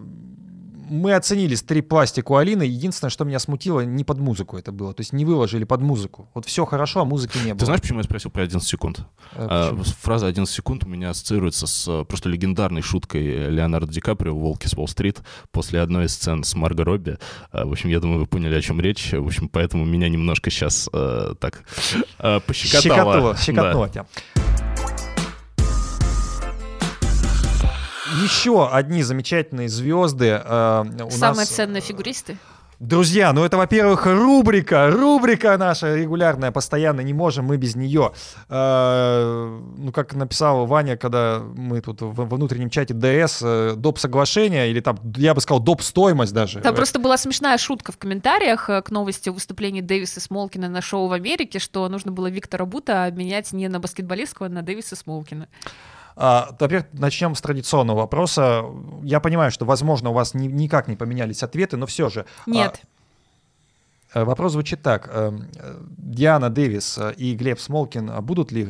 мы оценили стрип-пластику Алины. Единственное, что меня смутило, не под музыку это было. То есть не выложили под музыку. Вот все хорошо, а музыки не было. Ты знаешь, почему я спросил про 11 секунд? А? Фраза 11 секунд у меня ассоциируется с э, просто легендарной шуткой Леонардо Ди Каприо в «Волке с Уолл-стрит» после одной из сцен с Марго Робби. А, В общем, я думаю, вы поняли, о чем речь. В общем, поэтому меня немножко сейчас так пощекотало. Щекотнуло, Да. щекотнуло тебя. Еще одни замечательные звезды э, у Самые нас. ценные фигуристы. Друзья, ну это, во-первых, рубрика, рубрика наша регулярная, постоянно, не можем мы без нее. Э, ну, как написал Ваня, когда мы тут в во внутреннем чате ДС, э, доп. соглашение, или там, я бы сказал, доп. стоимость даже. Там просто была смешная шутка в комментариях э, к новости о выступлении Дэвиса Смолкина на шоу в Америке, что нужно было Виктора Бута обменять не на баскетболистского, а на Дэвиса Смолкина. А, Во-первых, начнем с традиционного вопроса. Я понимаю, что, возможно, у вас ни- никак не поменялись ответы, но все же. а, Нет. э, Вопрос звучит так. Э, Диана Дэвис э, и Глеб Смолкин будут ли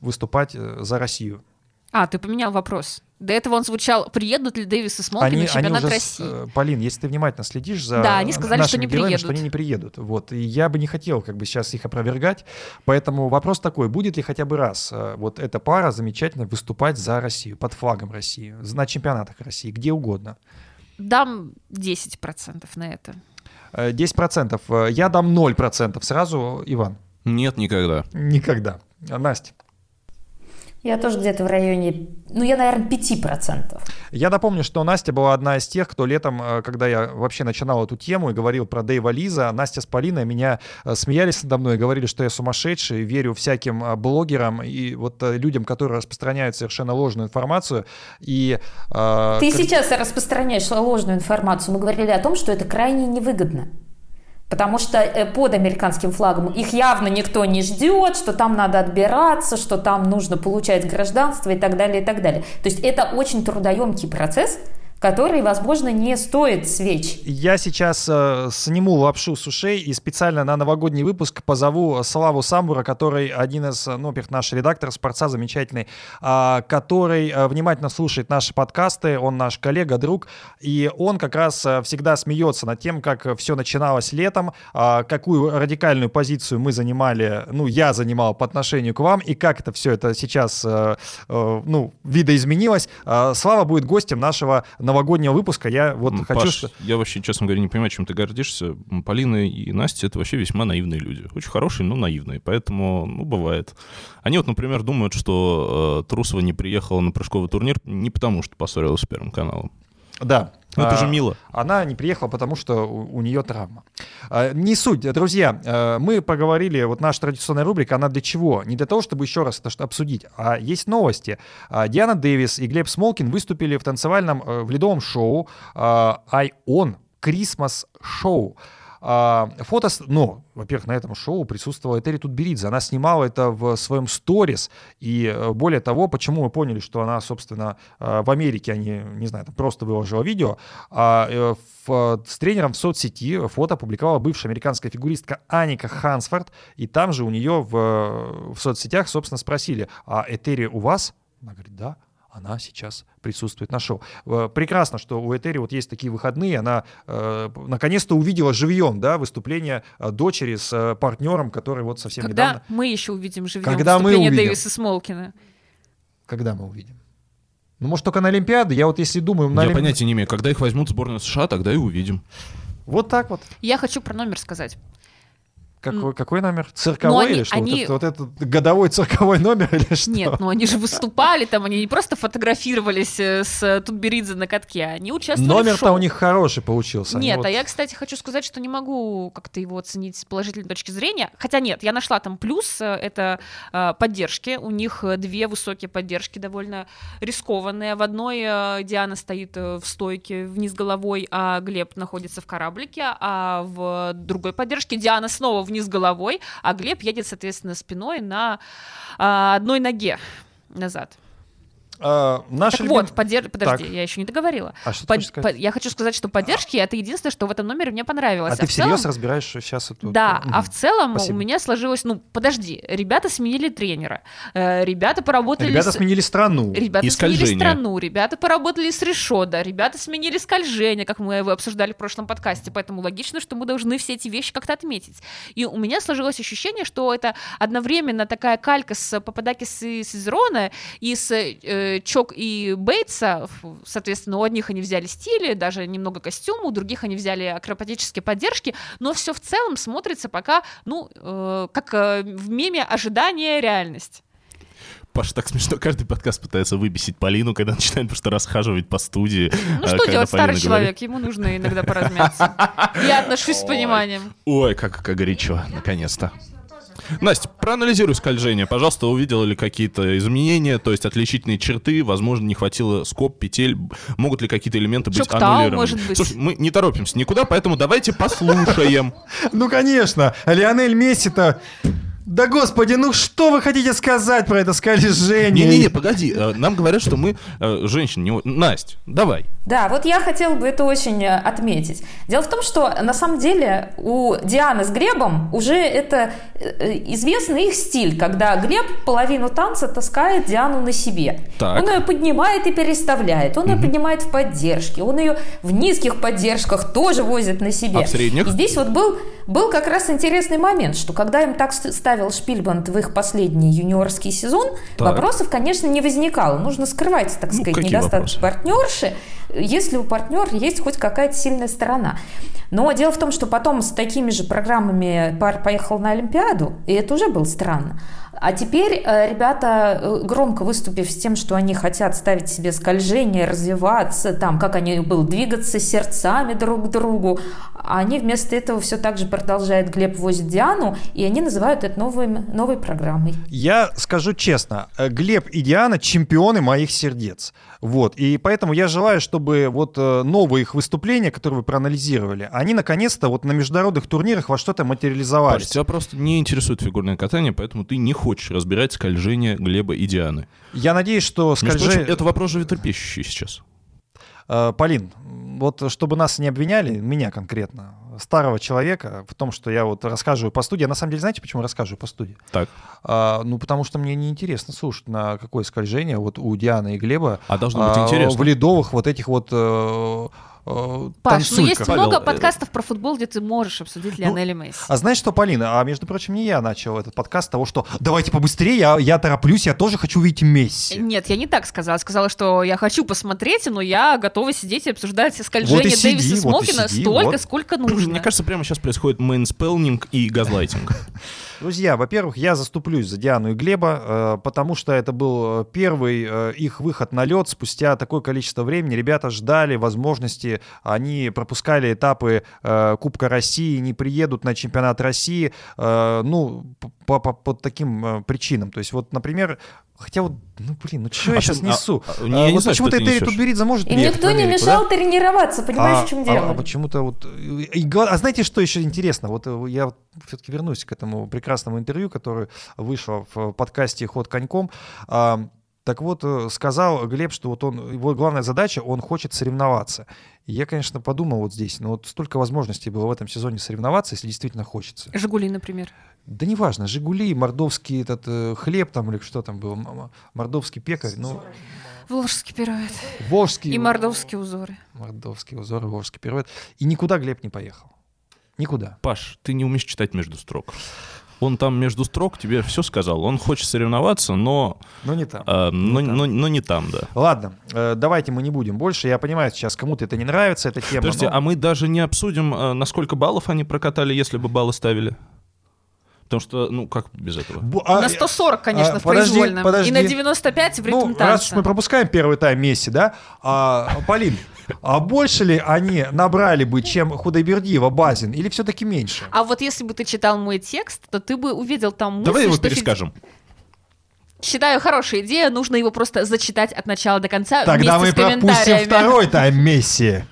выступать за Россию? А, ты поменял вопрос. До этого он звучал, приедут ли Дэвис и Смолкин на чемпионат уже России? э, Полин, если ты внимательно следишь за Да, они сказали, что нашими не героями, приедут. что они не приедут. Вот. И я бы не хотел как бы сейчас их опровергать. Поэтому вопрос такой, будет ли хотя бы раз э, вот эта пара замечательно выступать за Россию, под флагом России, на чемпионатах России, где угодно? Дам 10% на это. Э, 10%. Э, Я дам 0% сразу, Иван. Нет, никогда. Никогда. А, Настя. Я тоже где-то в районе, ну, я, наверное, 5%. Я напомню, что Настя была одна из тех, кто летом, э, когда я вообще начинал эту тему и говорил про Дэйва Лиза, Настя с Полиной меня э, смеялись надо мной, говорили, что я сумасшедший, верю всяким э, блогерам и вот людям, которые распространяют совершенно ложную информацию. И, э, Ты как- сейчас распространяешь ложную информацию. Мы говорили о том, что это крайне невыгодно. Потому что э, под американским флагом их явно никто не ждет, что там надо отбираться, что там нужно получать гражданство и так далее, и так далее. То есть это очень трудоемкий процесс, который, возможно, не стоит свеч. Я сейчас э, сниму лапшу с ушей и специально на новогодний выпуск позову Славу Самбура, который один из, ну, во-первых, наш редактор спорца замечательный, э, который э, внимательно слушает наши подкасты, он наш коллега, друг, и он как раз э, всегда смеется над тем, как все начиналось летом, э, какую радикальную позицию мы занимали, ну, я занимал по отношению к вам, и как это все это сейчас, э, э, ну, видоизменилось. Э, Слава будет гостем нашего новогоднего выпуска. Я вот М, хочу... Паш, что- я вообще, честно говоря, не понимаю, чем ты гордишься. Полина и Настя — это вообще весьма наивные люди. Очень хорошие, но наивные. Поэтому, ну, бывает. Они вот, например, думают, что э, Трусова не приехала на прыжковый турнир не потому, что поссорилась с Первым каналом. Да. Ну, это А, же мило. Она не приехала, потому что у, у нее травма. А, Не суть, друзья. э, Мы поговорили, вот наша традиционная рубрика, она для чего? Не для того, чтобы еще раз это что- обсудить, а есть новости. А, Диана Дэвис и Глеб Смолкин выступили в танцевальном, э, в ледовом шоу а, I On Christmas Show. А, Фото, ну, во-первых, на этом шоу присутствовала Этери Тутберидзе. Она снимала это в своем сторис. И э, более того, почему мы поняли, что она, собственно, э, в Америке, они, не знаю, там просто выложила видео, а э, в- с тренером в соцсети фото опубликовала бывшая американская фигуристка Аника Хансфорд. И там же у нее в, в соцсетях, собственно, спросили, а Этери у вас? Она говорит, да она сейчас присутствует на шоу. Э, Прекрасно, что у Этери вот есть такие выходные. Она э, наконец-то увидела живьем да, выступление э, дочери с э, партнером, который вот совсем Когда недавно... мы еще увидим живьем Когда мы выступление увидим. Дэвиса Смолкина? Когда мы увидим? Ну, может, только на Олимпиаде? Я вот если думаю... На Я Олимпи- понятия не имею. Когда их возьмут в сборную США, тогда и увидим. Вот так вот. Я хочу про номер сказать. Какой, какой номер? Цирковой они- или что? они- Вот, этот, вот этот годовой цирковой номер или что? Нет, ну они же выступали там, они не просто фотографировались э, с Тутберидзе на катке, они участвовали в Номер-то у них хороший получился. Они Нет, вот- а я, кстати, хочу сказать, что не могу как-то его оценить с положительной точки зрения. Хотя нет, я нашла там плюс, э, это э, поддержки. У них э, две высокие поддержки, довольно рискованные. В одной э, Диана стоит э, в стойке вниз головой, а Глеб находится в кораблике, а в другой поддержке Диана снова вниз головой, а Глеб едет, соответственно, спиной на а, одной ноге назад. А, наш Так любим- вот, поддерж- подожди, Так. я еще не договорила. А что ты Под- хочешь сказать? по- я хочу сказать, что поддержки это единственное, что в этом номере мне понравилось. А ты в всерьез целом- разбираешь сейчас эту... Да, Мгм. а в целом Спасибо. у меня сложилось, ну, подожди, ребята сменили тренера, э, ребята поработали Ребята с... сменили страну. Ребята И сменили скольжение. страну, ребята поработали с решода, ребята сменили скольжение, как мы его обсуждали в прошлом подкасте, поэтому логично, что мы должны все эти вещи как-то отметить. И у меня сложилось ощущение, что это одновременно такая калька с Пападакис и Сезерона, и с э, Чок и Бейтса, соответственно, у одних они взяли стили, даже немного костюма, у других они взяли акробатические поддержки, но все в целом смотрится пока, ну, э, как э, в меме ожидание реальность. Паша, так смешно. Каждый подкаст пытается выбесить Полину, когда начинает просто расхаживать по студии. Ну а, что делать, старый Полина человек, ему нужно иногда поразмяться. Я отношусь с пониманием. Ой, как, как горячо, наконец-то. Настя, проанализируй скольжение, пожалуйста, увидела ли какие-то изменения, то есть отличительные черты, возможно, не хватило скоб, петель, могут ли какие-то элементы быть Чоктау, аннулированы. может быть. Слушай, мы не торопимся никуда, поэтому давайте послушаем. Ну, конечно, Лионель Месси-то... Да господи, ну что вы хотите сказать про это скольжение? Не-не-не, погоди, э, нам говорят, что мы э, женщины. не- Настя, давай. Да, вот я хотела бы это очень э, отметить. Дело в том, что на самом деле у Дианы с Глебом уже это известный их стиль, когда Глеб половину танца таскает Диану на себе. Так. Он ее поднимает и переставляет, он ее поднимает в поддержке, он ее в низких поддержках тоже возит на себе. А в средних? И здесь вот был, был как раз интересный момент, что когда им так ст- ставил Шпильбанд в их последний юниорский сезон, Так. вопросов, конечно, не возникало. Нужно скрывать, так Ну, сказать, какие недостатки вопросы? партнерши, если у партнера есть хоть какая-то сильная сторона. Но дело в том, что потом с такими же программами пар поехал на Олимпиаду, и это уже было странно. А теперь э, ребята, э, громко выступив с тем, что они хотят ставить себе скольжение, развиваться, там, как они был, двигаться сердцами друг к другу, они вместо этого все так же продолжают Глеб возит Диану, и они называют это новой, новой программой. Я скажу честно, э, Глеб и Диана чемпионы моих сердец. Вот. И поэтому я желаю, чтобы вот э, новые их выступления, которые вы проанализировали, они наконец-то вот на международных турнирах во что-то Паш, материализовались. тебя просто не интересует фигурное катание, поэтому ты не хочешь разбирать скольжение Глеба и Дианы. Я надеюсь, что Между прочим, скольжение... это вопрос животрепещущий сейчас. Э, Полин, вот чтобы нас не обвиняли, меня конкретно, старого человека, в том, что я вот рассказываю по студии. Я на самом деле, знаете, почему рассказываю по студии? Так. А, ну, потому что мне неинтересно слушать, на какое скольжение вот у Дианы и Глеба А должно быть а, интересно. в ледовых вот этих вот э, Паш, ну есть. Павел, много э, подкастов про футбол, где ты можешь обсудить Ну, Лионеля Месси. А знаешь что, Полина, а между прочим, не я начал этот подкаст с того, что давайте побыстрее, я, я тороплюсь, я тоже хочу увидеть Месси. Нет, я не так сказала. Сказала, что я хочу посмотреть, но я готова сидеть и обсуждать скольжение Вот и сиди, Дэвиса вот и Смолкина сиди, столько, вот. сколько нужно. Мне кажется, прямо сейчас происходит mansplaining и газлайтинг. Друзья, во-первых, я заступлюсь за Диану и Глеба, э, потому что это был э, первый э, их выход на лед спустя такое количество времени. Ребята ждали возможности, они пропускали этапы Кубка России, не приедут на чемпионат России, ну, по, по- по таким причинам. То есть вот, например, хотя вот, ну, блин, ну что А я сейчас а- несу? а, А, не- не вот знаю, что почему-то ты Этери несешь. Тутберидзе может И приехать никто в не Америку, мешал да? тренироваться, понимаешь, а, в чем а- дело? а почему-то вот... и- а знаете, что еще интересно? Вот э, я все-таки вернусь к этому прекрасному интервью, которое вышло в подкасте «Ход коньком». А, Так вот, э, сказал Глеб, что вот он, его главная задача, он хочет соревноваться. И я, конечно, подумал вот здесь, ну вот столько возможностей было в этом сезоне соревноваться, если действительно хочется. Жигули, например. Да неважно, «Жигули», мордовский этот э, хлеб там или что там был, мордовский пекарь, ну, Волжский пируэт. волжский... И мордовские узоры. Мордовский узор, волжский пируэт. И никуда Глеб не поехал. Никуда. Паш, ты не умеешь читать между строк. Он там между строк тебе все сказал. Он хочет соревноваться, но, Но не там. э, но, там. но- но не там, да. Ладно, э, давайте мы не будем больше. Я понимаю, сейчас кому-то это не нравится, эта тема. Подожди, но- а мы даже не обсудим, э, на сколько баллов они прокатали, если бы баллы ставили? Потому что, ну, как без этого? А, на 140, конечно, а, в подожди, произвольном. подожди. И на 95 в ритм Ну, танца. раз уж мы пропускаем первый тайм Месси, да, а, Полин, а больше ли они набрали бы, чем Худайбердиева, Базин, или все-таки меньше? А вот если бы ты читал мой текст, то ты бы увидел там мысль, Давай его что перескажем. Считаю, хорошая идея, нужно его просто зачитать от начала до конца Тогда мы пропустим второй тайм Месси.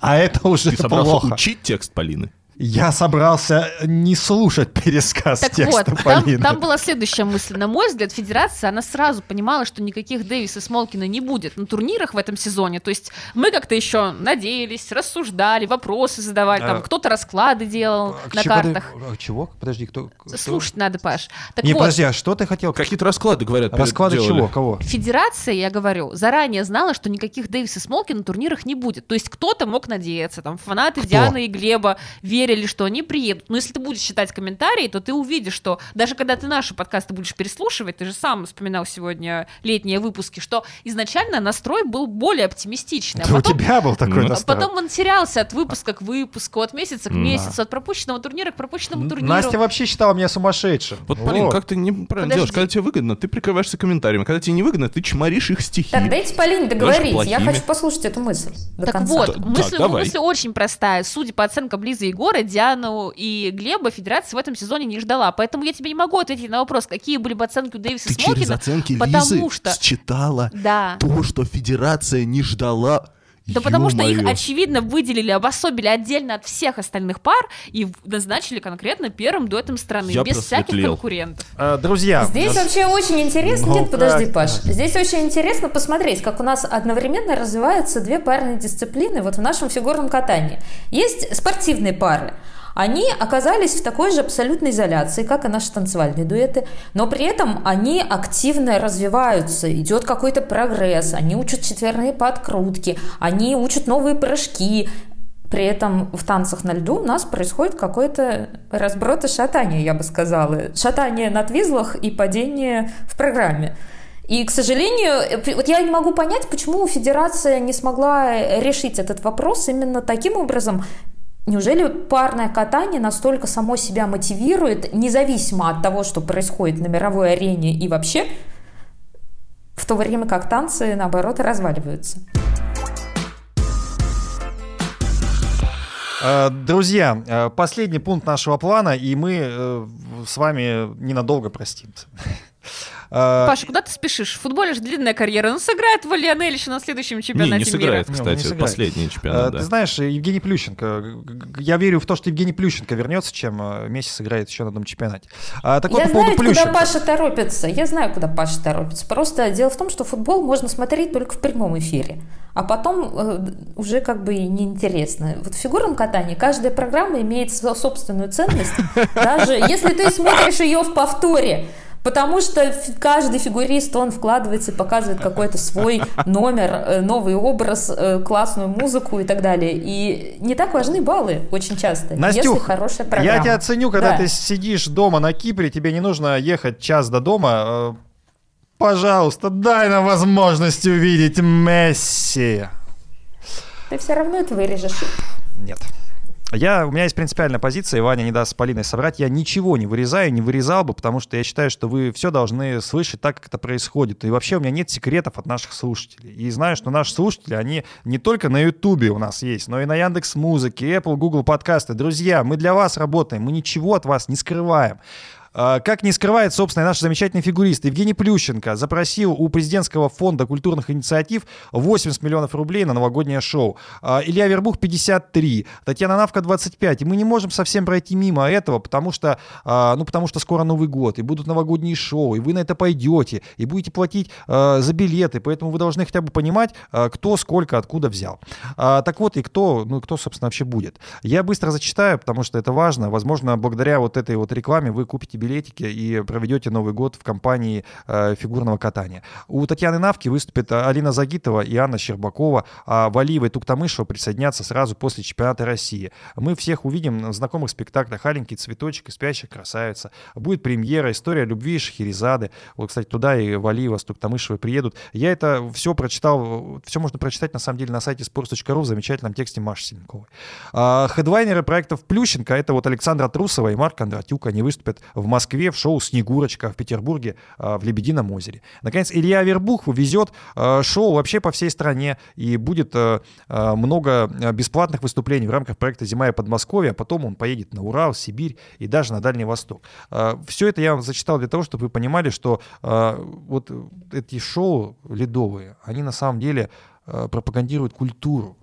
А это уже Ты собрался плохо. учить текст Полины? Я собрался не слушать пересказ Так текста вот, там, Полины. там была следующая мысль. На мой взгляд, федерация, она сразу понимала, что никаких Дэвиса Смолкина не будет на турнирах в этом сезоне. То есть мы как-то еще надеялись, рассуждали, вопросы задавали, там А, кто-то расклады делал А, на чего картах. а, Чего? Подожди, кто? кто? Слушать надо, Паш. Так Не, вот, подожди, а что ты хотел? Какие-то расклады, говорят, Расклады делали. чего? Кого? Федерация, я говорю, заранее знала, что никаких Дэвиса Смолкина на турнирах не будет. То есть кто-то мог надеяться, там фанаты Кто? Дианы и Глеба верили, что они приедут. Но если ты будешь читать комментарии, то ты увидишь, что даже когда ты наши подкасты будешь переслушивать, ты же сам вспоминал сегодня летние выпуски, что изначально настрой был более оптимистичный. А Это у потом, тебя был такой Ну, настрой. потом он терялся от выпуска к выпуску, от месяца к Да. месяцу, от пропущенного турнира к пропущенному турниру. Настя вообще считала меня сумасшедшим. Вот, Полин, Вот. как ты неправильно Подожди. делаешь? Когда тебе выгодно, ты прикрываешься комментариями. Когда тебе не выгодно, ты чморишь их стихи. Так, дайте Полине договорить. Я хочу послушать эту мысль до Так конца. вот, Так, мысль, давай. мысль очень простая. Судя по оценкам Лизы и Егора, Диану и Глеба федерация в этом сезоне не ждала. Поэтому я тебе не могу ответить на вопрос, какие были бы оценки у Дэвиса Ты через Смокина. оценки потому Лизы что- считала Да. то, что федерация не ждала. Да потому что их, очевидно, выделили, обособили отдельно от всех остальных пар и назначили конкретно первым дуэтом страны, Я без всяких конкурентов. Э, Друзья, Здесь э, вообще очень интересно. Нет, подожди, так, Паш. Здесь очень интересно посмотреть, как у нас одновременно развиваются две парные дисциплины вот в нашем фигурном катании. Есть спортивные пары. Они оказались в такой же абсолютной изоляции, как и наши танцевальные дуэты, но при этом они активно развиваются, идет какой-то прогресс, они учат четверные подкрутки, они учат новые прыжки, при этом в танцах на льду у нас происходит какой-то разброд и шатание, я бы сказала. Шатание на твизлах и падение в программе. И, к сожалению, э, вот я не могу понять, почему Федерация не смогла решить этот вопрос именно таким образом. Неужели парное катание настолько само себя мотивирует, независимо от того, что происходит на мировой арене и вообще, в то время как танцы, наоборот, разваливаются? Э, Друзья, э, последний пункт нашего плана, и мы э, с вами ненадолго простимся. Э, Паша, куда ты спешишь? В футболе же длинная карьера. Ну, сыграет в Лионель еще на следующем Не, чемпионате не сыграет, Не, он кстати, не сыграет. последний чемпионат, Ты да. знаешь, Евгений Плющенко, я верю в то, что Евгений Плющенко вернется, чем э, Месси сыграет еще на одном чемпионате. А, Так вот, Я по поводу знаю, куда Плющенко. Паша торопится. Я знаю, куда Паша торопится. Просто дело в том, что футбол можно смотреть только в прямом эфире. а потом э, уже как бы и неинтересно. Вот в фигурном катании каждая программа имеет собственную ценность, даже если ты смотришь ее в повторе. Потому что каждый фигурист, он вкладывается и показывает какой-то свой номер, э, новый образ, э, классную музыку и так далее. И не так важны баллы очень часто, Настюх, если хорошая программа. Я тебя ценю, когда Да. ты сидишь дома на Кипре, тебе не нужно ехать час до дома. Э, Пожалуйста, дай нам возможность увидеть Месси. Ты все равно это вырежешь. Нет. Я, у меня есть принципиальная позиция, и Ваня не даст с Полиной соврать. Я ничего не вырезаю, не вырезал бы, потому что я считаю, что вы все должны слышать так, как это происходит. И вообще у меня нет секретов от наших слушателей. И знаю, что наши слушатели, они не только на Ютубе у нас есть, но и на Яндекс Музыке, Apple, Google подкасты. Друзья, мы для вас работаем, мы ничего от вас не скрываем. А, Как не скрывает, собственно, наш замечательный фигурист Евгений Плющенко запросил у президентского фонда культурных инициатив 80 миллионов рублей на новогоднее шоу. А, Илья Вербух 53, Татьяна Навка 25. И мы не можем совсем пройти мимо этого, потому что, а, ну, потому что скоро Новый год, и будут новогодние шоу, и вы на это пойдете, и будете платить за билеты, поэтому вы должны хотя бы понимать, кто сколько откуда взял. Так вот, и кто, ну, кто, собственно, вообще будет. Я быстро зачитаю, потому что это важно. Возможно, благодаря вот этой вот рекламе вы купите билетики и проведете Новый год в компании э, фигурного катания. У Татьяны Навки выступят э, Алина Загитова и Анна Щербакова, а Валиева и Туктамышева присоединятся сразу после чемпионата России. Мы всех увидим в знакомых спектаклях «Аленький цветочек» и «Спящая красавица». Будет премьера «История любви» Шахерезады. Вот, кстати, туда и Валиева с Туктамышевой приедут. Я это все прочитал, все можно прочитать на самом деле на сайте sports.ru в замечательном тексте Маши Синьковой. А, Хедлайнеры проектов Плющенко — это вот Александра Трусова и Марк Кондратюк. Они выступят в Москве в шоу «Снегурочка», в Петербурге а, в «Лебедином озере». Наконец, Илья Вербух везет а, шоу вообще по всей стране, и будет а, много бесплатных выступлений в рамках проекта «Зима и Подмосковье», а потом он поедет на Урал, Сибирь и даже на Дальний Восток. Все это я вам зачитал для того, чтобы вы понимали, что вот эти шоу ледовые, они на самом деле пропагандируют культуру.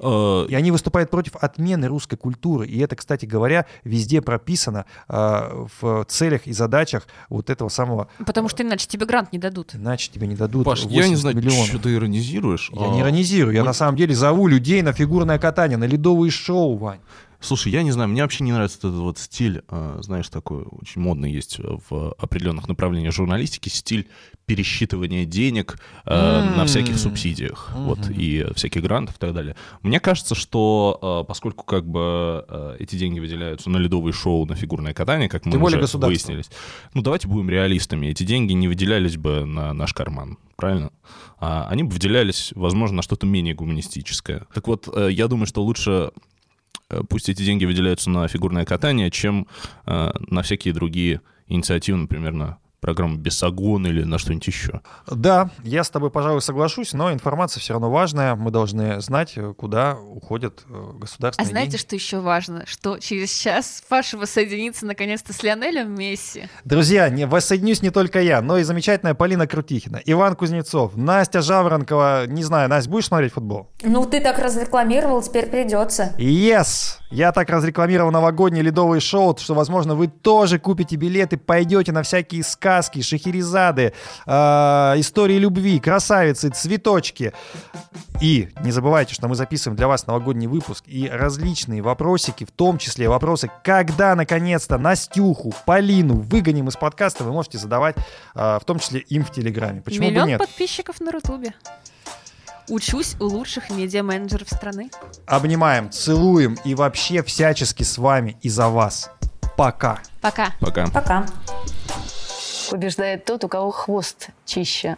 Э, И они выступают против отмены русской культуры. И это, кстати говоря, везде прописано а, в целях и задачах вот этого самого... Потому что иначе тебе грант не дадут. Иначе тебе не дадут Паш, я не 80 знаю, миллионов. что ты иронизируешь. Я а, не иронизирую, я мы- на самом деле зову людей на фигурное катание, на ледовые шоу, Вань. Слушай, я не знаю, мне вообще не нравится этот вот стиль, э, знаешь, такой очень модный есть в определенных направлениях журналистики, стиль пересчитывания денег э, М. на всяких субсидиях, вот, и всяких грантов и так далее. Мне кажется, что э, поскольку как бы э, эти деньги выделяются на ледовые шоу, на фигурное катание, как мы Тем уже выяснились, ну давайте будем реалистами, эти деньги не выделялись бы на наш карман, правильно? А они бы выделялись, возможно, на что-то менее гуманистическое. Так вот, э, я думаю, что лучше э, пусть эти деньги выделяются на фигурное катание, чем э, на всякие другие инициативы, например, на программу «Бесогон» или на что-нибудь еще. Да, я с тобой, пожалуй, соглашусь, но информация все равно важная. Мы должны знать, куда уходят э, А государственные знаете, деньги. что еще важно? Что через час Паша воссоединится наконец-то с Лионелем Месси. Друзья, не, воссоединюсь не только я, но и замечательная Полина Крутихина, Иван Кузнецов, Настя Жаворонкова. Не знаю, Настя, будешь смотреть футбол? Ну, ты так разрекламировал, теперь придется. Yes! Я так разрекламировал новогодние ледовые шоу, что, возможно, вы тоже купите билеты, пойдете на всякие сказки, шахерезады, э, истории любви, красавицы, цветочки. И не забывайте, что мы записываем для вас новогодний выпуск и различные вопросики, в том числе вопросы, когда, наконец-то, Настюху, Полину выгоним из подкаста, вы можете задавать, э, в том числе им в Телеграме. Почему Миллион бы нет? подписчиков на Рутубе. Учусь у лучших медиа-менеджеров страны. Обнимаем, целуем и вообще всячески с вами и за вас. Пока. Пока. Пока. Пока. Побеждает тот, у кого хвост чище.